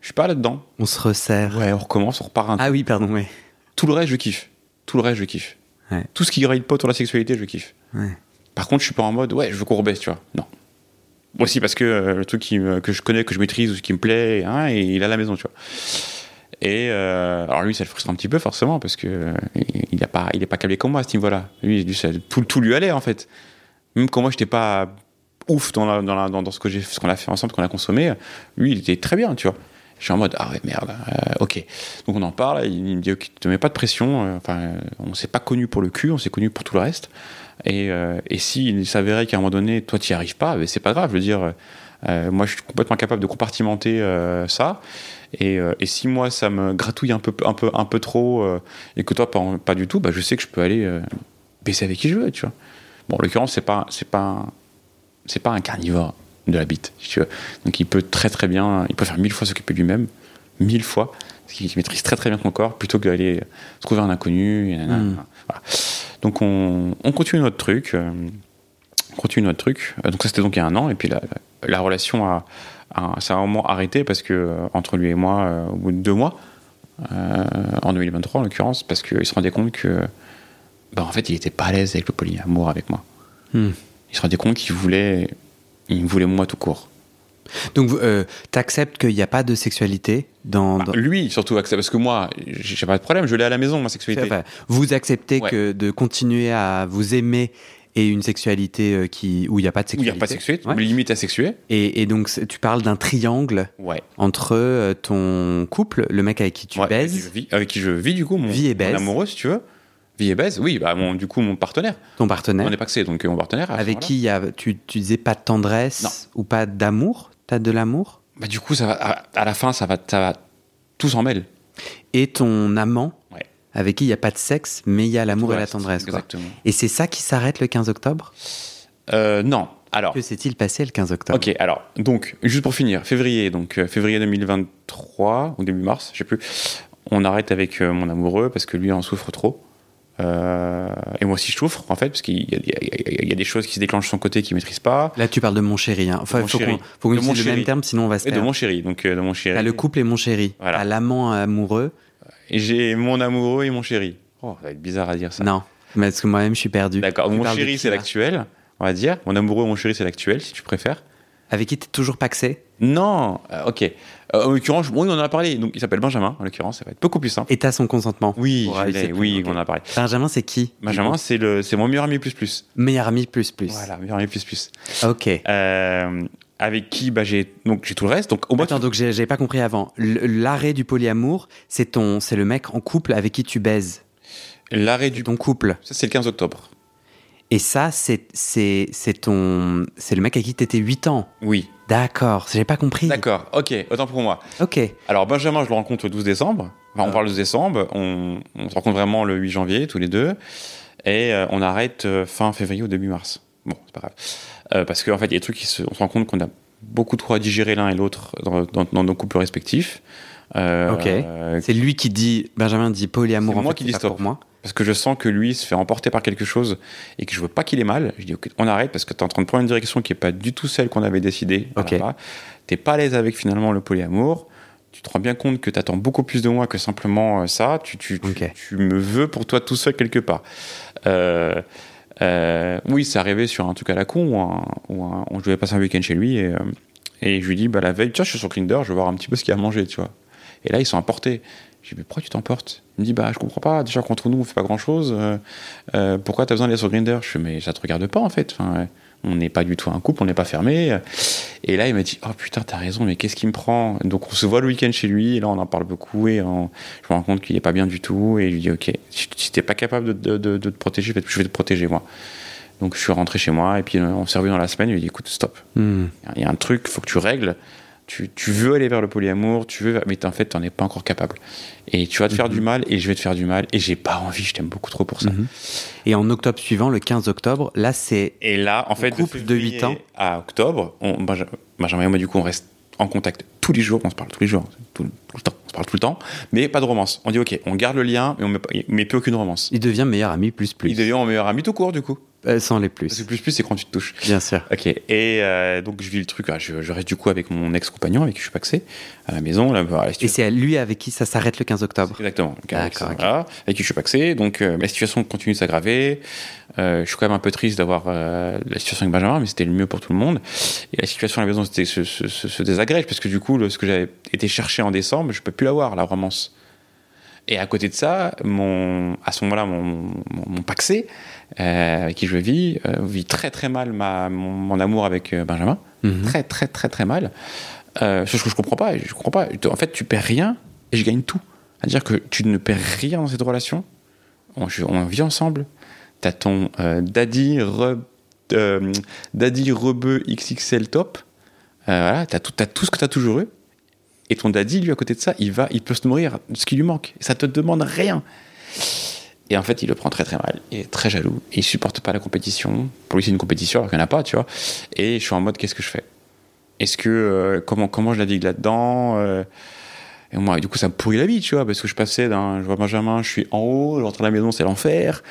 S2: Je suis pas là-dedans.
S1: On se resserre.
S2: Ouais, on recommence, on repart un
S1: Ah oui, pardon, ouais.
S2: Tout le reste, je kiffe. Tout le reste, je kiffe.
S1: Ouais.
S2: Tout ce qui grille pas autour de la sexualité, je kiffe.
S1: Ouais.
S2: Par contre, je suis pas en mode, ouais, je veux qu'on rebaisse, tu vois. Non. Moi aussi, parce que euh, le truc qui que je connais, que je maîtrise, ou qui me plaît, hein, et il est à la maison, tu vois. Et euh, alors lui, ça le frustre un petit peu, forcément, parce que euh, il n'est pas, il est pas câblé comme moi à ce niveau-là. Lui, lui, ça- tout, tout lui allait, en fait. Même quand moi, j'étais pas ouf dans, dans, dans, ce que j'ai, qu'on a fait ensemble, qu'on a consommé, lui, il était très bien, tu vois. Je suis en mode, ah ouais, merde, euh, ok. Donc on en parle, il me dit, ok, te mets pas de pression, euh, enfin, euh, on s'est pas connu pour le cul, on s'est connu pour tout le reste. Et, euh, et s'il s'avérait qu'à un moment donné, toi, tu n'y arrives pas, ben, c'est pas grave, je veux dire, euh, moi, je suis complètement capable de compartimenter ça. Et, et si moi, ça me gratouille un peu, un peu, un peu trop, et que toi, pas, du tout, bah, je sais que je peux aller baisser avec qui je veux, tu vois. Bon, en l'occurrence, c'est pas, c'est pas, un- c'est pas un carnivore de la bite, si tu veux. Donc, il peut très très bien, il peut faire mille fois s'occuper de lui-même, mille fois, parce qu'il maîtrise très très bien son corps, plutôt que d'aller trouver un inconnu.
S1: Mm.
S2: Voilà. Donc, on, on continue notre truc. euh, on continue notre truc. Euh, Donc ça c'était donc il y a un an et puis la, la, la relation a, a, ça a un moment arrêté parce que euh, entre lui et moi euh, au bout de deux mois euh, en 2023 en l'occurrence parce qu'il se rendait compte que bah, en fait il était pas à l'aise avec le polyamour avec moi.
S1: Hmm.
S2: Il se rendait compte qu'il voulait il me voulait moi tout court.
S1: Donc, euh, t'acceptes qu'il n'y a pas de sexualité dans.
S2: Bah, lui, surtout, accepte, parce que moi, j'ai pas de problème, je l'ai à la maison, ma sexualité.
S1: Enfin, vous acceptez
S2: Ouais.
S1: que de continuer à vous aimer et une sexualité euh, qui où il n'y a pas de
S2: Où il n'y
S1: sexualité.
S2: a pas de sexualité,
S1: Ouais.
S2: limite asexuée.
S1: Et, et donc, tu parles d'un triangle
S2: Ouais.
S1: entre euh, ton couple, le mec avec qui tu
S2: Ouais, Avec qui,
S1: baises,
S2: je vis, avec qui je vis, du coup, mon,
S1: Vie et
S2: mon
S1: baise.
S2: amoureux, si tu veux. Vie et baise, oui, bah, mon, du coup, mon partenaire.
S1: ton
S2: On
S1: partenaire,
S2: n'est pas que c'est, donc euh, mon partenaire. à ce
S1: avec qui y a, tu, tu disais pas de tendresse
S2: Non.
S1: ou pas d'amour? T'as de l'amour?
S2: Bah, du coup, ça va, à, à la fin, ça va, ça va tout s'en mêle.
S1: Et ton amant,
S2: Ouais.
S1: avec qui il n'y a pas de sexe, mais il y a l'amour et la tendresse. quoi.
S2: Exactement.
S1: Et c'est ça qui s'arrête le 15 octobre?
S2: Euh, non. Alors,
S1: Que s'est-il passé le 15 octobre?
S2: Ok, alors, donc, juste pour finir, février, donc euh, février 2023, ou début mars, je sais plus, on arrête avec euh, mon amoureux parce que lui en souffre trop. Euh, et moi aussi je souffre, en fait, parce qu'il y, a- il y a- il y a des choses qui se déclenchent de son côté qu'il maîtrise pas.
S1: Là, tu parles de mon chéri. Hein. Enfin,
S2: De mon
S1: faut qu'on
S2: De mon
S1: utilise le même terme, sinon on va se
S2: Et de
S1: perdre.
S2: mon chéri, donc euh, de mon chéri.
S1: Le couple et mon chéri.
S2: Voilà.
S1: L'amant amoureux.
S2: Et j'ai mon amoureux et mon chéri. Oh, ça va être bizarre à dire ça.
S1: Non, mais parce que moi-même, je suis perdu.
S2: D'accord, mon
S1: de
S2: chéri c'est l'actuel, on va dire. Mon amoureux, mon chéri c'est l'actuel, si tu préfères.
S1: Avec qui t'es toujours paxé
S2: Non, euh, ok. Euh, en l'occurrence, oui, on en a parlé. Donc, il s'appelle Benjamin, en l'occurrence, ça va être beaucoup plus simple.
S1: Et t'as son consentement
S2: Oui, je l'ai, on en a parlé.
S1: Benjamin, c'est qui
S2: Benjamin, c'est le, c'est mon meilleur ami plus plus.
S1: Meilleur ami plus plus.
S2: Voilà, meilleur ami plus plus.
S1: Ok.
S2: Euh, avec qui, bah, j'ai, donc j'ai tout le reste. Donc, au moins,
S1: Attends, donc j'ai- j'avais pas compris avant. L'arrêt du polyamour, c'est ton, c'est le mec en couple avec qui tu baises.
S2: l'arrêt du,
S1: ton couple.
S2: ça c'est le 15 octobre.
S1: Et ça, c'est c'est c'est ton, c'est le mec avec qui t'étais 8 ans.
S2: Oui,
S1: D'accord. J'ai pas compris.
S2: d'accord, ok, autant pour moi.
S1: Ok.
S2: Alors, Benjamin, je le rencontre le 12 décembre. Enfin, on
S1: Ah.
S2: parle le 12 décembre. On, on se rencontre vraiment le 8 janvier, tous les deux. Et euh, on arrête euh, fin février ou début mars. Bon, c'est pas grave. Euh, parce qu'en fait, il y a des trucs qui se, on se rend compte qu'on a beaucoup trop à digérer l'un et l'autre dans, dans- dans nos couples respectifs.
S1: Ok. C'est lui qui dit, Benjamin dit polyamour.
S2: C'est
S1: en
S2: moi
S1: fait,
S2: qui dis stop.
S1: pour moi.
S2: Parce que je sens que lui se fait emporter par quelque chose et que je veux pas qu'il ait mal. Je dis, ok, on arrête parce que tu es en train de prendre une direction qui est pas du tout celle qu'on avait décidée.
S1: Ok.
S2: Tu pas à l'aise avec finalement le polyamour. Tu te rends bien compte que tu attends beaucoup plus de moi que simplement euh, ça. Tu, tu, tu,
S1: Ok.
S2: tu me veux pour toi tout seul quelque part. Euh, euh, oui, c'est arrivé sur un truc à la con où, un- où un- on devait passer un week-end chez lui et, euh, et je lui dis bah, la veille, tiens, je suis sur Grindr, je vais voir un petit peu ce qu'il y a à manger, tu vois. Et là, ils sont emportés. Je dis mais pourquoi tu t'emportes? Il me dit bah je comprends pas. Déjà qu'entre nous on fait pas grand chose. pourquoi t'as besoin d'aller sur Grindr? Je fais mais ça te regarde pas en fait. Enfin, euh, on n'est pas du tout un couple, on n'est pas fermé. Et là il m'a dit oh putain t'as raison mais qu'est-ce qui me prend? Donc on se voit le week-end chez lui et là on en parle beaucoup et on- je me rends compte qu'il est pas bien du tout et je lui dis ok si, t'es pas capable de, de- de- de te protéger je vais te protéger moi. Donc je suis rentré chez moi et puis euh, on s'est revu dans la semaine. Il m'a dit écoute stop.
S1: Hmm.
S2: Il y a un truc, faut que tu règles. Tu, tu veux aller vers le polyamour, tu veux, mais en fait, t'en es pas encore capable. Et tu vas te faire
S1: Mhm.
S2: du mal, et je vais te faire du mal, et j'ai pas envie, je t'aime beaucoup trop pour ça.
S1: Mhm. Et en octobre suivant, le 15 octobre, là, c'est
S2: Et là, en fait,
S1: couple de
S2: février
S1: huit ans.
S2: à octobre, on, Benja- Benjamin et moi, du coup, on reste en contact tous les jours, on se parle tous les jours, tout, tout le temps, on se parle tout le temps, mais pas de romance. On dit, ok, on garde le lien, mais on met, pas- mais plus aucune romance.
S1: il devient meilleur ami plus plus.
S2: Il devient meilleur ami tout court, du coup.
S1: Euh, sans les
S2: Parce que
S1: plus.
S2: plus plus, c'est quand tu te touches.
S1: Bien sûr.
S2: Ok, et euh, donc je vis le truc, ah, je, je reste du coup avec mon ex-compagnon, avec qui je suis paxé, à la maison, là, voilà, la
S1: Et c'est lui avec qui ça s'arrête le 15 octobre.
S2: Exactement. Avec, voilà, qui je suis paxé. Donc euh, la situation continue de s'aggraver. Euh, je suis quand même un peu triste d'avoir euh, la situation avec Benjamin, mais c'était le mieux pour tout le monde. Et la situation à la maison c'était se, se, se- se désagrège parce que du coup, le- ce que j'avais été chercher en décembre, je peux plus l'avoir, la romance. Et à côté de ça, mon, à ce moment-là, mon, mon, mon paxé, euh, avec qui je vis, euh, vit très très mal ma, mon, mon amour avec euh, Benjamin.
S1: Mhm.
S2: Très très très très mal. Euh, ce que je comprends pas, je comprends pas. En fait, tu perds rien et je gagne tout. C'est-à-dire que tu ne perds rien dans cette relation. On, je- on vit ensemble. T'as ton euh, daddy, re, daddy rebeu XXL top. Voilà, t'as tout, t'as tout ce que t'as toujours eu. Et ton daddy, lui, à côté de ça, il va, il peut se nourrir de ce qui lui manque. Et ça te demande rien. Et en fait, il le prend très très mal. Il est très jaloux. Il supporte pas la compétition. Pour lui, c'est une compétition alors qu'il n'y en a pas, tu vois. Et je suis en mode, qu'est-ce que je fais? Est-ce que euh, comment comment je navigue là-dedans Euh, Et moi, du coup, ça me pourrit la vie, tu vois, parce que je passais d'un, je vois Benjamin, je suis en haut, je rentre à la maison, c'est l'enfer.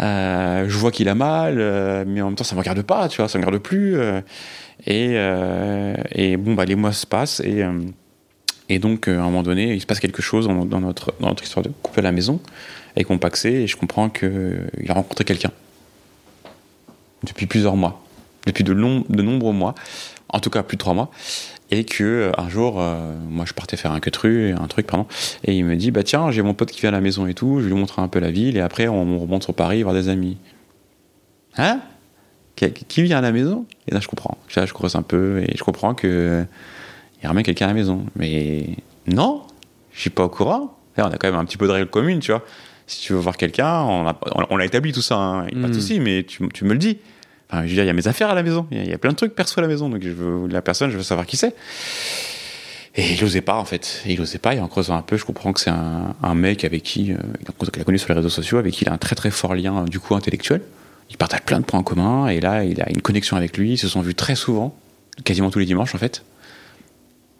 S2: Euh, je vois qu'il a mal, mais en même temps, ça me regarde pas, tu vois, ça me regarde plus. et, bon, bah, les mois se passent et et donc, à un moment donné, il se passe quelque chose dans notre, dans notre histoire de couple à la maison, mon paxé, et je comprends qu'il a rencontré quelqu'un. Depuis plusieurs mois. Depuis de, de nombreux mois. en tout cas plus de trois mois, et que euh, un jour, euh, moi je partais faire un quetru, un truc, pardon, et il me dit, bah tiens, j'ai mon pote qui vient à la maison et tout, je lui montre un peu la ville, et après on remonte sur Paris voir des amis. Hein? Qui, vient à la maison? Et là je comprends, là je creuse un peu, et je comprends que il ramène quelqu'un à la maison. Mais non, je suis pas au courant. On a quand même un petit peu de règles communes, tu vois. Si tu veux voir quelqu'un, on a, on a établi tout ça, hein, pas de
S1: Mm.
S2: souci, mais tu, tu me le dis. Enfin, je veux dire, il y a mes affaires à la maison, il y a- il y, a plein de trucs perso à la maison, donc je veux, la personne, je veux savoir qui c'est. Et il osait pas, en fait. Et il osait pas, et en creusant un peu, je comprends que c'est un, un mec avec qui, euh, qu'il a connu sur les réseaux sociaux, avec qui il a un très très fort lien, euh, du coup, intellectuel. Ils partagent plein de points en commun, et là, il a une connexion avec lui, ils se sont vus très souvent, quasiment tous les dimanches, en fait.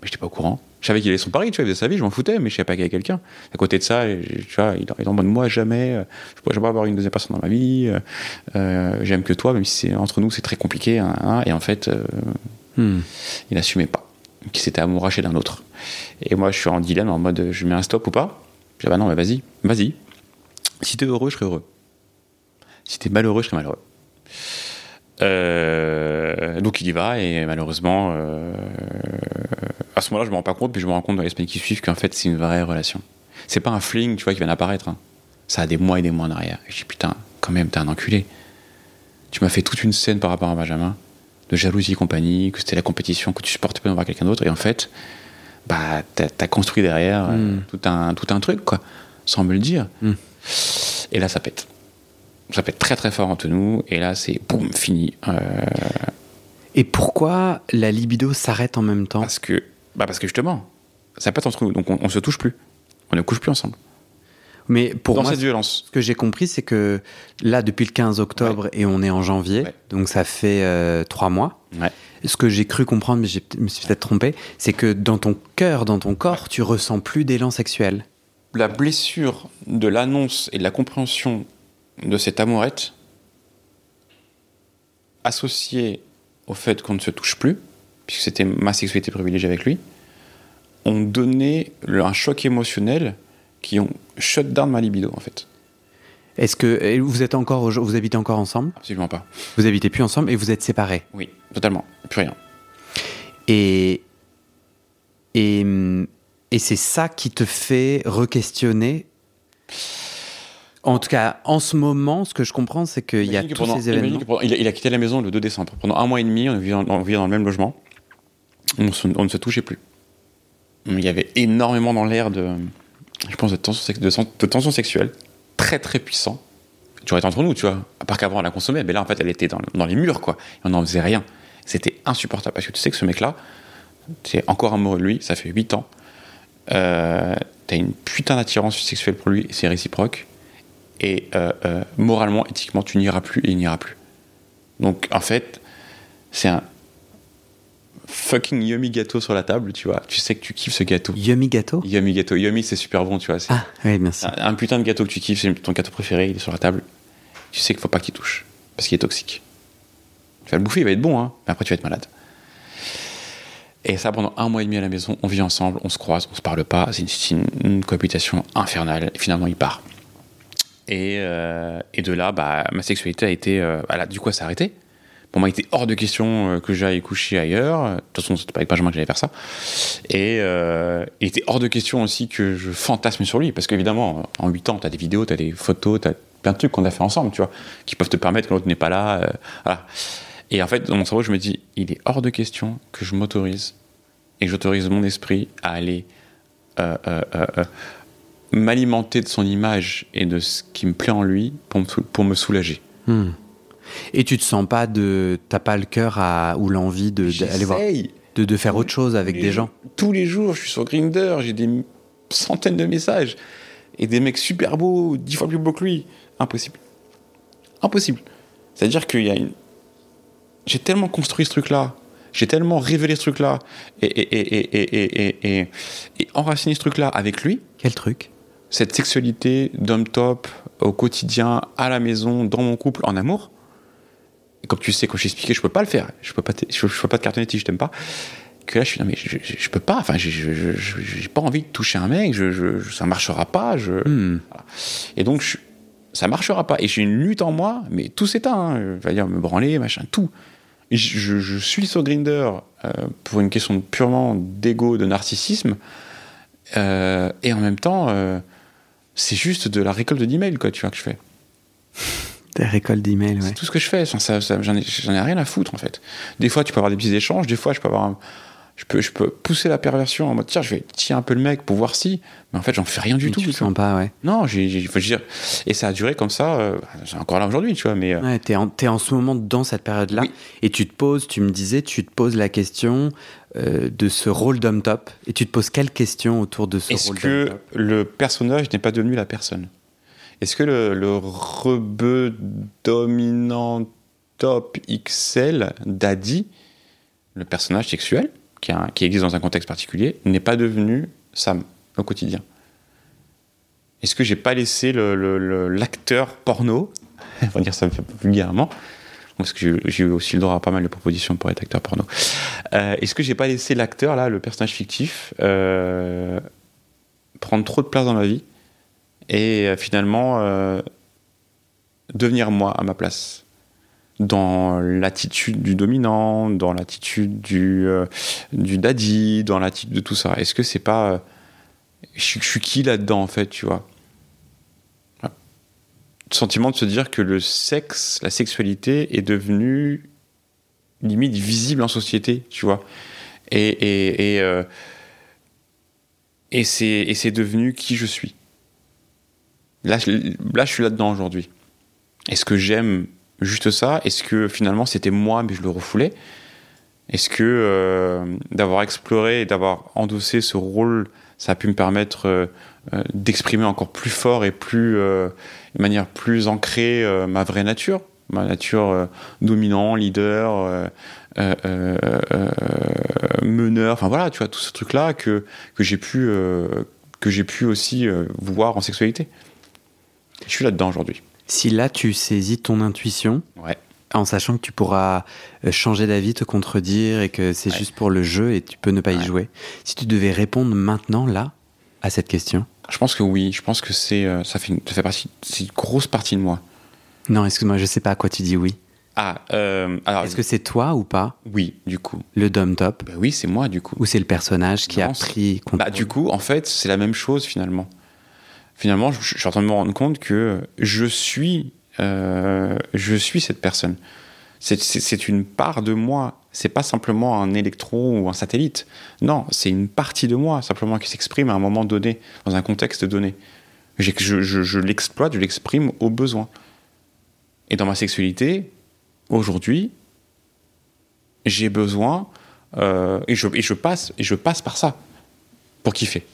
S2: Mais j'étais pas au courant. Je savais qu'il avait son pari, tu vois, il faisait sa vie, je m'en foutais, mais je savais pas qu'il y avait quelqu'un. À côté de ça, tu vois, il est en mode moi jamais, euh, je pourrais jamais avoir une deuxième personne dans ma vie, euh, euh, j'aime que toi, même si c'est entre nous c'est très compliqué, hein, hein, et en fait, euh,
S1: Hmm.
S2: il n'assumait pas, qu'il s'était amouraché d'un autre. Et moi je suis en dilemme en mode je mets un stop ou pas? Je dis bah non, mais vas-y, vas-y. Si t'es heureux, je serai heureux. Si t'es malheureux, je serai malheureux. Euh, donc il y va et malheureusement euh, à ce moment-là je me rends pas compte puis je me rends compte dans les semaines qui suivent qu'en fait c'est une vraie relation. C'est pas un fling tu vois qui vient d'apparaître hein. ça a des mois et des mois en arrière. Et je dis putain quand même t'es un enculé. Tu m'as fait toute une scène par rapport à Benjamin de jalousie et compagnie que c'était la compétition que tu supportais pas d'avoir quelqu'un d'autre. Et en fait bah t'as as construit derrière euh,
S1: Mm.
S2: tout un tout un truc quoi. Sans me le dire.
S1: Mm.
S2: et là ça pète ça pète très très fort entre nous et là c'est boum fini Euh,
S1: Et pourquoi la libido s'arrête en même temps?
S2: Parce que, bah parce que justement, ça pète entre nous, donc on, on se touche plus. On ne couche plus ensemble.
S1: Mais pour
S2: Dans
S1: moi,
S2: cette violence.
S1: ce que j'ai compris, c'est que là, depuis le 15 octobre et on est en janvier,
S2: Ouais.
S1: donc ça fait euh, trois mois.
S2: Ouais.
S1: Ce que j'ai cru comprendre, mais je me suis peut-être trompé, c'est que dans ton cœur, dans ton corps, tu ressens plus d'élan sexuel.
S2: La blessure de l'annonce et de la compréhension de cette amourette, associée au fait qu'on ne se touche plus, puisque c'était ma sexualité privilégiée avec lui, ont donné un choc émotionnel qui ont shut down ma libido, en fait.
S1: Est-ce que vous êtes encore, vous habitez encore ensemble?
S2: Absolument pas.
S1: Vous habitez plus ensemble et vous êtes séparés?
S2: Oui, totalement. Plus rien.
S1: Et et et c'est ça qui te fait re-questionner? En tout cas, en ce moment, ce que je comprends, c'est qu'il y a tous
S2: pendant-
S1: ces événements.
S2: pendant- il, a, il a quitté la maison le 2 décembre. Pendant un mois et demi, on vivait dans, on vivait dans le même logement. On, se- on ne se touchait plus. Il y avait énormément dans l'air de, je pense, de tension, sex- de, sen- de tension sexuelle, très très puissant. Tu aurais été entre nous, tu vois. À part qu'avant, on la consommait, mais là, en fait, elle était dans, dans les murs, quoi. Et on n'en faisait rien. C'était insupportable parce que tu sais que ce mec-là, tu es encore amoureux de lui, ça fait 8 ans. Euh, T'as une putain d'attirance sexuelle pour lui, c'est réciproque. Et euh, euh, moralement, éthiquement, tu n'iras plus et il n'ira plus. Donc, en fait, c'est un fucking yummy gâteau sur la table, tu vois. Tu sais que tu kiffes ce gâteau.
S1: Yummy gâteau?
S2: Yummy gâteau. Yummy, c'est super bon, tu vois.
S1: Ah, oui, merci.
S2: un, un putain de gâteau que tu kiffes, c'est ton gâteau préféré, il est sur la table. Tu sais qu'il faut pas qu'il touche, parce qu'il est toxique. Tu vas le bouffer, il va être bon, hein, mais après tu vas être malade. Et ça, pendant un mois et demi à la maison, on vit ensemble, on se croise, on se parle pas, c'est une, c'est une- une cohabitation infernale. Et finalement, il part. Et, euh, et de là, bah, ma sexualité a été. euh, du coup, elle s'est arrêtée. Pour moi, il était hors de question euh, que j'aille coucher ailleurs. De toute façon, c'était pas avec Benjamin que j'allais faire ça. Et il était hors de question aussi que je fantasme sur lui. Parce qu'évidemment, en 8 ans, tu as des vidéos, tu as des photos, tu as plein de trucs qu'on a fait ensemble, tu vois, qui peuvent te permettre que l'autre n'est pas là. Et en fait, dans mon cerveau, je me dis, il est hors de question que je m'autorise et j'autorise mon esprit à aller m'alimenter de son image et de ce qui me plaît en lui pour me, pour me soulager.
S1: Hmm. Et tu te sens pas de. T'as pas le cœur à, ou l'envie de- d'aller voir. De, de faire autre chose avec des gens?
S2: Tous les jours, je suis sur Grindr, j'ai des centaines de messages. Et des mecs super beaux, dix fois plus beaux que lui. Impossible. Impossible. C'est-à-dire qu'il y a une. J'ai tellement construit ce truc-là. J'ai tellement révélé ce truc-là. Et, et, et, et, et, et, et, et enraciné ce truc-là avec lui.
S1: Quel truc?
S2: Cette sexualité d'homme top au quotidien, à la maison, dans mon couple, en amour. Et comme tu sais, quand je expliqué, je peux pas le faire. Je peux pas, je, je peux pas te cartonner si je t'aime pas. Que là, je suis non mais je, je, je peux pas. Enfin, j'ai je- j'ai pas envie de toucher un mec. Je, ça marchera pas. Je,
S1: Hmm.
S2: et donc, je- ça marchera pas. Et j'ai une lutte en moi, mais tout s'éteint. Hein. Je vais dire me branler, machin, tout. je, je suis sur Grinder euh, pour une question purement d'ego, de narcissisme, euh, et en même temps, euh, c'est juste de la récolte d'emails quoi, tu vois que je fais.
S1: Des récoltes d'emails, ouais.
S2: C'est tout ce que je fais. Ça, ça- ça- J'en ai, rien à foutre en fait. Des fois, tu peux avoir des petits échanges. Des fois, je peux avoir, un- je peux, je peux pousser la perversion en mode tiens, je vais tirer un peu le mec pour voir si. Mais en fait, j'en fais rien du
S1: Mais
S2: tout.
S1: tu sens pas, ouais.
S2: Non, j'ai, dire. Et ça a duré comme ça. euh, c'est encore là aujourd'hui, tu vois. Mais euh,
S1: Ouais, t'es en, en ce moment dans cette période-là
S2: Oui.
S1: et tu te poses, tu me disais, tu te poses la question euh, de ce rôle d'homme top et tu te poses quelle question autour de ce
S2: est-ce
S1: rôle
S2: que
S1: top?
S2: le personnage n'est pas devenu la personne? Est-ce que le, le rebeu dominant top XL d'Adi, le personnage sexuel qui, existe dans un contexte particulier, n'est pas devenu Sam au quotidien Est-ce que j'ai pas laissé l'acteur porno, on va dire ça vulgairement, parce que j'ai- eu aussi le droit à pas mal de propositions pour être acteur porno. Euh, Est-ce que j'ai pas laissé l'acteur là, le personnage fictif, euh, prendre trop de place dans ma vie et euh, finalement devenir moi à ma place? Dans l'attitude du dominant, dans l'attitude du, euh, du daddy, dans l'attitude de tout ça. Est-ce que c'est pas. euh, je, suis- qui là-dedans, en fait, tu vois? Sentiment de se dire que le sexe, la sexualité est devenue limite visible en société, tu vois? Et, et, et, euh, et c'est devenu qui je suis. Là, là, je suis là-dedans aujourd'hui. Est-ce que j'aime juste ça Est-ce que finalement c'était moi, mais je le refoulais? Est-ce que euh, d'avoir exploré et d'avoir endossé ce rôle, ça a pu me permettre euh, euh, d'exprimer encore plus fort et plus, de manière plus ancrée ma vraie nature? Ma nature dominant, leader, meneur, enfin voilà, tu vois, tout ce truc-là que, que j'ai pu, que j'ai pu aussi voir en sexualité. Je suis là-dedans aujourd'hui.
S1: Si là tu saisis ton intuition,
S2: Ouais.
S1: en sachant que tu pourras euh, changer d'avis, te contredire et que c'est
S2: Ouais.
S1: juste pour le jeu et tu peux ne pas y jouer, si tu devais répondre maintenant, là, à cette question,
S2: Je pense que oui, je pense que c'est, euh, ça, fait une, ça fait partie, c'est une grosse partie de moi.
S1: non, excuse-moi, je sais pas à quoi tu dis oui.
S2: Ah, euh, alors,
S1: Est-ce que c'est toi ou pas,
S2: oui, du coup.
S1: le dom top,
S2: Bah oui, c'est moi, du coup.
S1: ou c'est le personnage qui
S2: Non,
S1: a pris contrôle
S2: Bah, du coup, en fait, c'est la même chose finalement. Finalement, je, je suis en train de me rendre compte que je suis, euh, je suis cette personne. C'est- une part de moi. C'est pas simplement un électron ou un satellite. Non, c'est une partie de moi simplement qui s'exprime à un moment donné, dans un contexte donné. Je, l'exploite, je l'exprime au besoin. Et dans ma sexualité, aujourd'hui, j'ai besoin euh, et je passe et je passe par ça pour kiffer.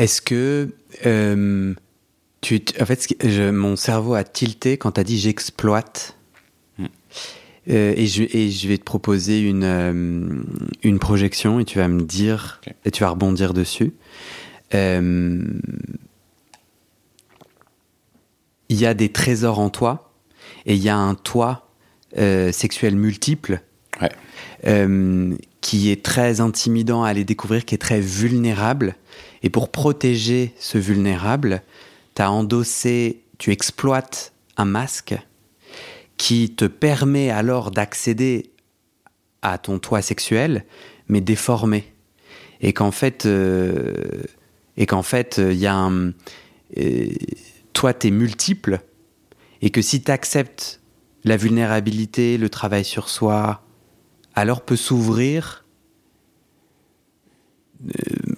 S1: Est-ce que euh, tu, en fait, je- mon cerveau a tilté quand tu as dit j'exploite.
S2: Hmm.
S1: Euh, et, je, et je vais te proposer une, euh, une projection et tu vas me dire, et tu vas rebondir dessus. Il y a des trésors en toi et il y a un toi sexuel multiple
S2: Ouais.
S1: qui est très intimidant à aller découvrir, qui est très vulnérable. Et pour protéger ce vulnérable, tu as endossé, tu exploites un masque qui te permet alors d'accéder à ton toi sexuel, mais déformé. Et qu'en fait, euh, et qu'en fait, il y a euh, toi, multiple, et que si tu acceptes la vulnérabilité, le travail sur soi, alors peut s'ouvrir euh,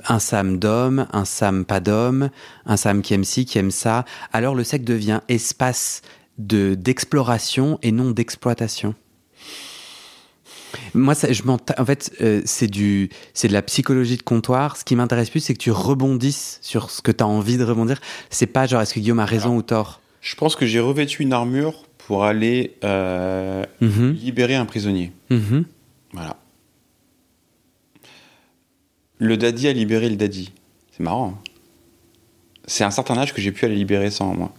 S1: un Sam d'homme, un Sam pas d'homme, un Sam qui aime ci, qui aime ça. Alors le sexe devient espace de d'exploration et non d'exploitation. Moi, ça, je en fait, euh, c'est du, c'est de la psychologie de comptoir. Ce qui m'intéresse plus, c'est que tu rebondisses sur ce que tu as envie de rebondir. C'est pas genre, est-ce que Guillaume a raison
S2: Alors.
S1: ou tort?
S2: Je pense que j'ai revêtu une armure pour aller euh,
S1: Mhm,
S2: libérer un prisonnier.
S1: mhm.
S2: Voilà. Le daddy a libéré le daddy. C'est marrant. hein. C'est un certain âge que j'ai pu aller libérer ça en moi.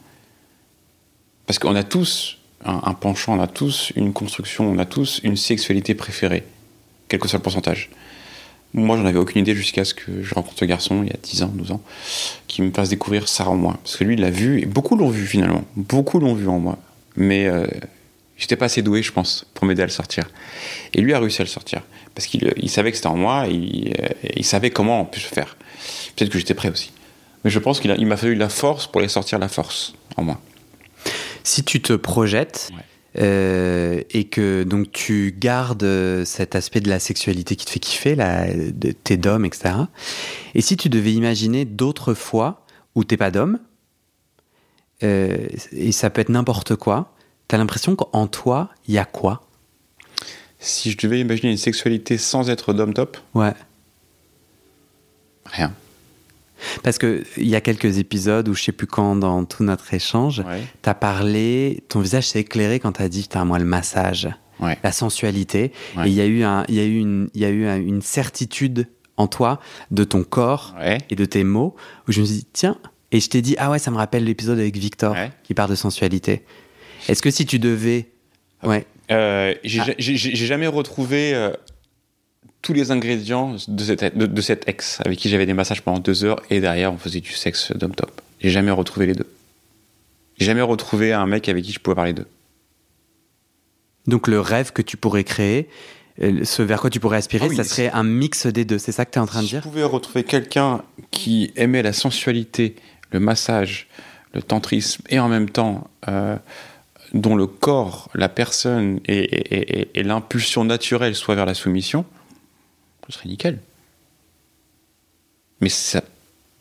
S2: Parce qu'on a tous un, un penchant, on a tous une construction, on a tous une sexualité préférée, quel que soit le pourcentage. Moi, j'en avais aucune idée jusqu'à ce que je rencontre ce garçon, il y a 10 ans, 12 ans, qui me fasse découvrir ça en moi. Parce que lui, il l'a vu, et beaucoup l'ont vu finalement. Beaucoup l'ont vu en moi. Mais euh, J'étais pas assez doué, je pense, pour m'aider à le sortir. Et lui a réussi à le sortir. Parce qu'il il savait que c'était en moi, et il, euh, il savait comment on peut se faire. Peut-être que j'étais prêt aussi. Mais je pense qu'il m'a fallu la force pour les sortir la force en moi.
S1: Si tu te projettes
S2: Ouais.
S1: euh, et que donc tu gardes euh, cet aspect de la sexualité qui te fait kiffer, de tes d'homme, etc. Et si tu devais imaginer d'autres fois où t'es pas d'homme, euh, et ça peut être n'importe quoi, t'as l'impression qu'en toi, il y a quoi?
S2: Si je devais imaginer une sexualité sans être d'homme top,
S1: Ouais.
S2: rien.
S1: Parce que il y a quelques épisodes où je sais plus quand dans tout notre échange,
S2: Ouais.
S1: t'as parlé, ton visage s'est éclairé quand t'as dit, putain, moi, le massage.
S2: Ouais.
S1: la sensualité.
S2: Ouais.
S1: Et il y a eu, un, y a eu, une, y a eu un- une certitude en toi de ton corps et de tes mots où je me suis dit, tiens, et je t'ai dit, ah ouais, ça me rappelle l'épisode avec Victor qui parle de sensualité. Est-ce que si tu devais. Ouais.
S2: Euh, j'ai
S1: Ah.
S2: j'ai- jamais retrouvé euh, tous les ingrédients de cette, de, de cette ex avec qui j'avais des massages pendant deux heures et derrière on faisait du sexe d'homme top. J'ai jamais retrouvé les deux. J'ai jamais retrouvé un mec avec qui je pouvais parler d'eux.
S1: Donc le rêve que tu pourrais créer, euh, ce vers quoi tu pourrais aspirer,
S2: Ah oui,
S1: ça serait un mix des deux. C'est ça que tu es en train de
S2: Si je
S1: dire
S2: pouvais retrouver quelqu'un qui aimait la sensualité, le massage, le tantrisme et en même temps euh, dont le corps, la personne et, et- et- et l'impulsion naturelle soit vers la soumission, ce serait nickel. Mais ça-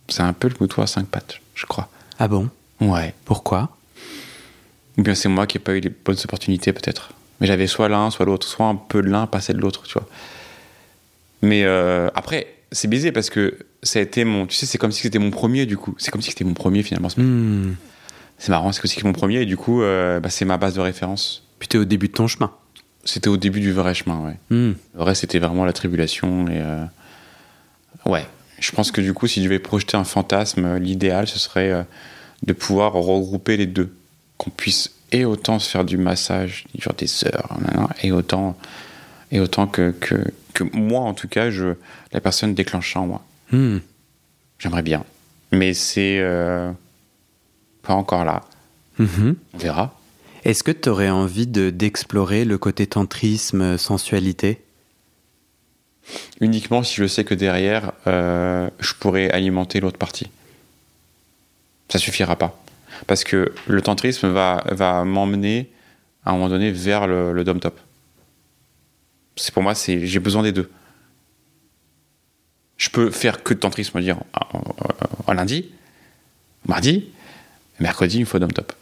S2: c'est un peu le mouton à cinq pattes, je crois.
S1: Ah bon?
S2: Ouais.
S1: Pourquoi?
S2: Ou bien c'est moi qui n'ai pas eu les bonnes opportunités, peut-être. Mais j'avais soit l'un, soit l'autre. Soit un peu de l'un, pas de l'autre, tu vois. Mais euh, après, c'est baisé parce que ça a été mon. Tu sais, c'est comme si c'était mon premier, du coup. C'est comme si c'était mon premier, finalement. ce mec. C'est marrant, c'est comme si c'était mon premier, et du coup, euh, bah, c'est ma base de référence.
S1: Puis t'es au début de ton chemin.
S2: C'était au début du vrai chemin, ouais.
S1: Hmm.
S2: Le vrai, c'était vraiment la tribulation. Et euh, Ouais. Je pense que du coup, si je devais projeter un fantasme, euh, l'idéal, ce serait euh, de pouvoir regrouper les deux. Qu'on puisse et autant se faire du massage, genre des heures, et autant, et autant que, que, que moi, en tout cas, je, la personne déclenche ça en moi.
S1: Hmm.
S2: J'aimerais bien. Mais c'est euh, pas encore là.
S1: Mhm.
S2: On verra.
S1: Est-ce que tu aurais envie de- d'explorer le côté tantrisme, sensualité?
S2: Uniquement si je sais que derrière, euh, je pourrais alimenter l'autre partie. Ça suffira pas. Parce que le tantrisme va, va m'emmener à un moment donné vers le, le dom top. C'est pour moi, c'est j'ai besoin des deux. Je peux faire que de tantrisme, dire en, en- en lundi, mardi, mercredi, il me faut dom top.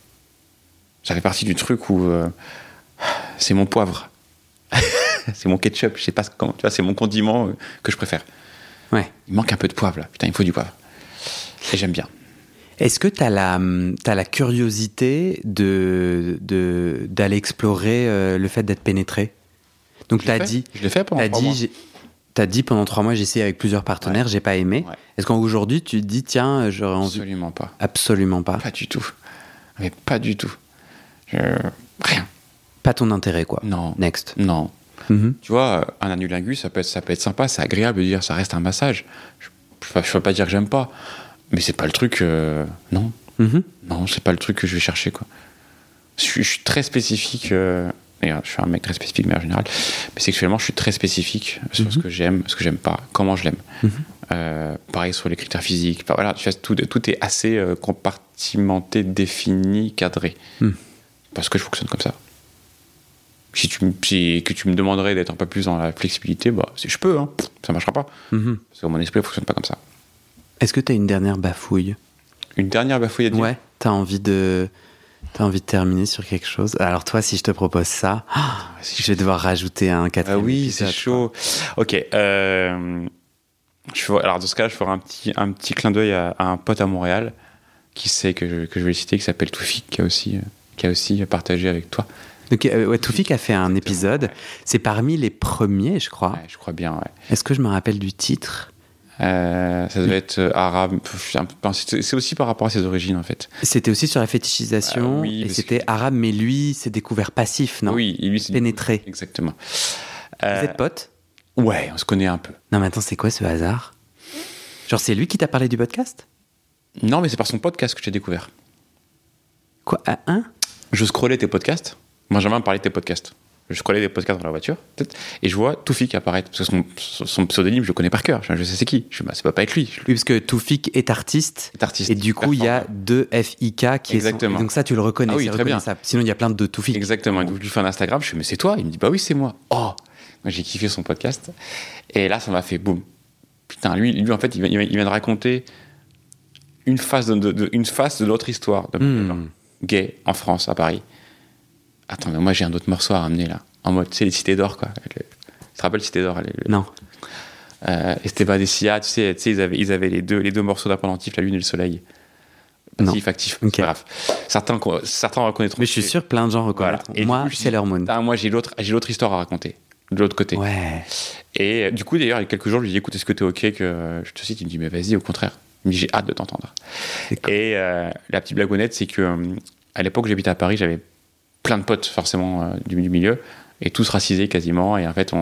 S2: Ça fait partie du truc où euh, c'est mon poivre. c'est mon ketchup, je sais pas comment, tu vois, c'est mon condiment euh, que je préfère.
S1: Ouais.
S2: Il manque un peu de poivre là, putain, il me faut du poivre. Et j'aime bien.
S1: Est-ce que tu as la, hum, t'as la curiosité de, de, d'aller explorer euh, le fait d'être pénétré? Donc tu as
S2: fait.
S1: dit,
S2: Je l'ai fait pendant trois
S1: dit, t'as dit pendant trois mois j'ai essayé avec plusieurs partenaires, j'ai pas aimé.
S2: Ouais.
S1: Est-ce qu'aujourd'hui tu te dis tiens j'aurais envie
S2: Absolument pas.
S1: Absolument pas.
S2: Pas du tout. Mais pas du tout. Je- Rien.
S1: Pas ton intérêt quoi.
S2: Non.
S1: Next.
S2: Non.
S1: Mhm.
S2: Tu vois, un anulingus, ça peut être, ça peut être sympa, c'est agréable de dire ça reste un massage. Je ne peux pas dire que j'aime pas. Mais c'est pas le truc. euh, non.
S1: Mhm.
S2: Non, c'est pas le truc que je vais chercher, quoi. Je suis, je suis très spécifique. euh, je suis un mec très spécifique, mais en général. Mais sexuellement, je suis très spécifique sur ce que j'aime, ce que j'aime pas, comment je l'aime. Euh, pareil sur les critères physiques. Voilà, tu vois, tout, tout est assez euh, compartimenté, défini, cadré.
S1: Mm.
S2: Parce que je fonctionne comme ça. Si tu, me- si- que tu me demanderais d'être un peu plus dans la flexibilité, bah, si je peux, hein, ça marchera pas.
S1: Mhm.
S2: Parce que mon esprit ne fonctionne pas comme ça.
S1: Est-ce que tu as une dernière bafouille?
S2: Une dernière bafouille à dire?
S1: Ouais. T'as envie de t'as envie de terminer sur quelque chose? Alors toi si je te propose ça, ah,
S2: si
S1: je vais devoir rajouter un
S2: Ah
S1: quatrième.
S2: oui, c'est chaud. Ok. euh, je alors dans ce cas, je ferai un petit, un petit clin d'œil à, à un pote à Montréal qui sait que je, que je vais citer, qui s'appelle Toufik, qui a aussi, euh, qui a aussi partagé avec toi.
S1: Donc, euh, ouais, Toufik a fait un épisode.
S2: Ouais.
S1: C'est parmi les premiers, je crois.
S2: Ouais, je crois bien. Ouais.
S1: Est-ce que je me rappelle du titre?
S2: Euh, ça devait être euh, arabe. Un C'est aussi par rapport à ses origines en fait.
S1: C'était aussi sur la fétichisation
S2: Ah oui,
S1: et c'était
S2: que-
S1: arabe, mais lui, c'est découvert passif, non?
S2: Oui, lui c'est
S1: Pénétré.
S2: Exactement.
S1: Vous
S2: Euh,
S1: êtes potes?
S2: ouais, on se connaît un peu.
S1: Non, mais attends, c'est quoi ce hasard? Genre, c'est lui qui t'a parlé du podcast?
S2: Non, mais c'est par son podcast que j'ai découvert.
S1: Quoi Ah, hein
S2: Je scrollais tes podcasts Benjamin parlait de tes podcasts. Je scrollais des podcasts dans la voiture, peut-être, et je vois Toufik apparaître. Parce que son, son pseudonyme, je le connais par cœur. Je, sais c'est qui. Je bah, ça peut pas être lui.
S1: Oui, parce que Toufik est artiste.
S2: Est artiste.
S1: Et du coup, il y a deux FIK qui
S2: Exactement.
S1: est son- Donc ça, tu le reconnais.
S2: Ah oui, très bien.
S1: Sinon, il y a plein de Toufik.
S2: Exactement. Donc, je lui fais un Instagram. Je fais, mais c'est toi? Il me dit, bah oui, c'est moi. Oh j'ai kiffé son podcast. Et là, ça m'a fait boum. Putain, lui, lui en fait, il vient, il vient- il vient de raconter une face de, de- de- une face de notre histoire de
S1: Hmm.
S2: gay en France, à Paris. Attends, mais moi, j'ai un autre morceau à ramener là. En mode, tu sais, les cités d'or, quoi. Le- Tu te rappelles Cité d'or le-
S1: Non.
S2: euh, Esteban et Sia, tu sais, tu sais, ils, avaient, ils avaient les deux, les deux morceaux d'appendantif, la lune et le soleil. Actif,
S1: Ok.
S2: c'est pas grave. Certains, certains reconnaîtront.
S1: Mais je suis sûr plein de gens
S2: Voilà.
S1: reconnaîtront.
S2: Et du
S1: Moi, Sailor Moon.
S2: Ah, moi, j'ai l'autre, j'ai l'autre histoire à raconter, de l'autre côté.
S1: Ouais.
S2: Et du coup, d'ailleurs, il y a quelques jours, je lui ai dit, écoute, est-ce que t'es OK que je te cite? Il me dit, mais vas-y, au contraire. Dit, j'ai hâte de t'entendre.
S1: C'est cool.
S2: Et euh, la petite blagounette, c'est que euh, à l'époque où j'habitais à Paris, j'avais plein de potes, forcément, euh, du, milieu, et tous racisés quasiment. Et en fait,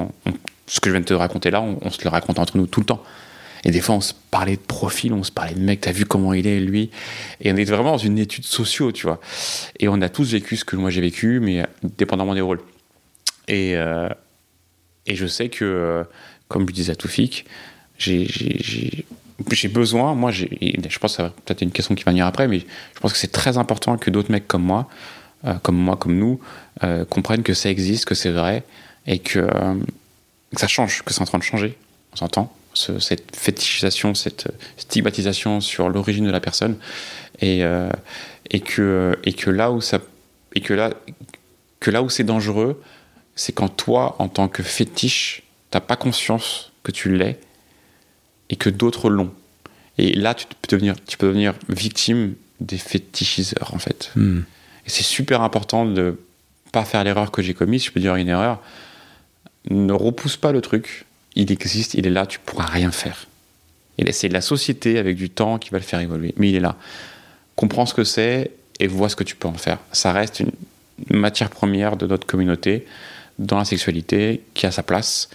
S2: ce que je viens de te raconter là, on, se le raconte entre nous tout le temps. Et des fois, on se parlait de profil, on se parlait de mec, t'as vu comment il est, lui? Et on était vraiment dans une étude sociaux, tu vois. Et on a tous vécu ce que moi j'ai vécu, mais euh, dépendamment des rôles. Et, euh, et je sais que, comme je disais à Toufik, j'ai- j'ai besoin, moi, je pense ça va peut-être une question qui va venir après, mais je pense que c'est très important que d'autres mecs comme moi, euh, comme moi, comme nous, euh, comprennent que ça existe, que c'est vrai, et que, euh, que ça change, que c'est en train de changer, on s'entend, ce- cette fétichisation, cette stigmatisation sur l'origine de la personne, et, que, là où ça, c'est dangereux, c'est quand toi, en tant que fétiche, t'as pas conscience que tu l'es et que d'autres l'ont. Et là, tu peux devenir, tu peux devenir victime des fétichiseurs, en fait.
S1: Hmm.
S2: Et c'est super important de pas faire l'erreur que j'ai commise, je peux dire une erreur. Ne repousse pas le truc. Il existe, il est là, tu pourras rien faire. Et c'est la société avec du temps qui va le faire évoluer. Mais il est là. Comprends ce que c'est et vois ce que tu peux en faire. Ça reste une matière première de notre communauté dans la sexualité qui a sa place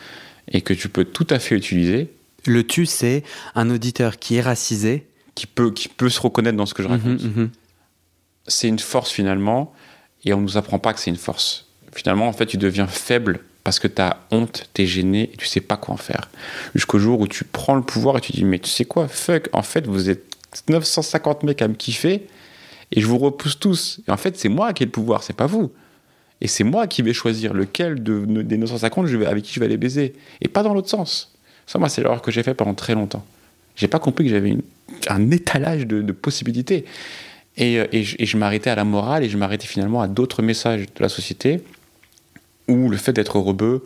S2: et que tu peux tout à fait utiliser,
S1: Le tu, c'est un auditeur qui est racisé.
S2: qui peut, qui peut se reconnaître dans ce que je raconte.
S1: Mhm, mhm.
S2: C'est une force finalement, et on nous apprend pas que c'est une force. Finalement, en fait, tu deviens faible parce que tu as honte, tu es gêné et tu sais pas quoi en faire. Jusqu'au jour où tu prends le pouvoir et tu dis, mais tu sais quoi, fuck, en fait, vous êtes 950 mecs à me kiffer et je vous repousse tous. Et en fait, c'est moi qui ai le pouvoir, c'est pas vous. Et c'est moi qui vais choisir lequel de, des 950 je vais, avec qui je vais aller baiser. Et pas dans l'autre sens. Ça, moi, c'est l'erreur que j'ai fait pendant très longtemps. J'ai pas compris que j'avais un étalage de possibilités. Et, euh, et je, m'arrêtais à la morale et je m'arrêtais finalement à d'autres messages de la société où le fait d'être rebeu,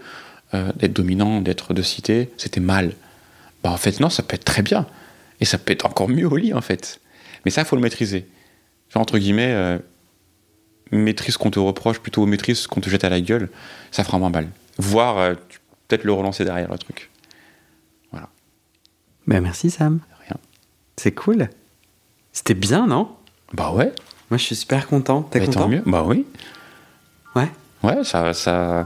S2: euh, d'être dominant, d'être de cité, c'était mal. Bah, en fait, non, ça peut être très bien. Et ça peut être encore mieux au lit, en fait. Mais ça, il faut le maîtriser. Genre, entre guillemets, euh, maîtrise ce qu'on te reproche, plutôt maîtrise ce qu'on te jette à la gueule, ça fera moins mal. Voire, euh, peut-être le relancer derrière le truc.
S1: Ben, merci, Sam.
S2: Rien.
S1: C'est cool. C'était bien, non?
S2: Bah ouais,
S1: Moi, je suis super content. T'es
S2: mais tant
S1: content
S2: mieux. Bah oui.
S1: Ouais.
S2: Ouais, ça, ça...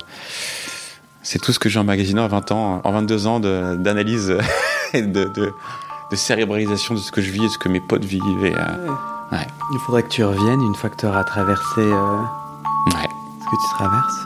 S2: c'est tout ce que j'ai emmagasiné en 20 ans, en 22 ans d'analyse et de, de, de cérébralisation de ce que je vis et de ce que mes potes vivent. Et, euh, ouais,
S1: Il faudrait que tu reviennes une fois que tu auras traversé euh,
S2: ouais.
S1: ce que tu traverses.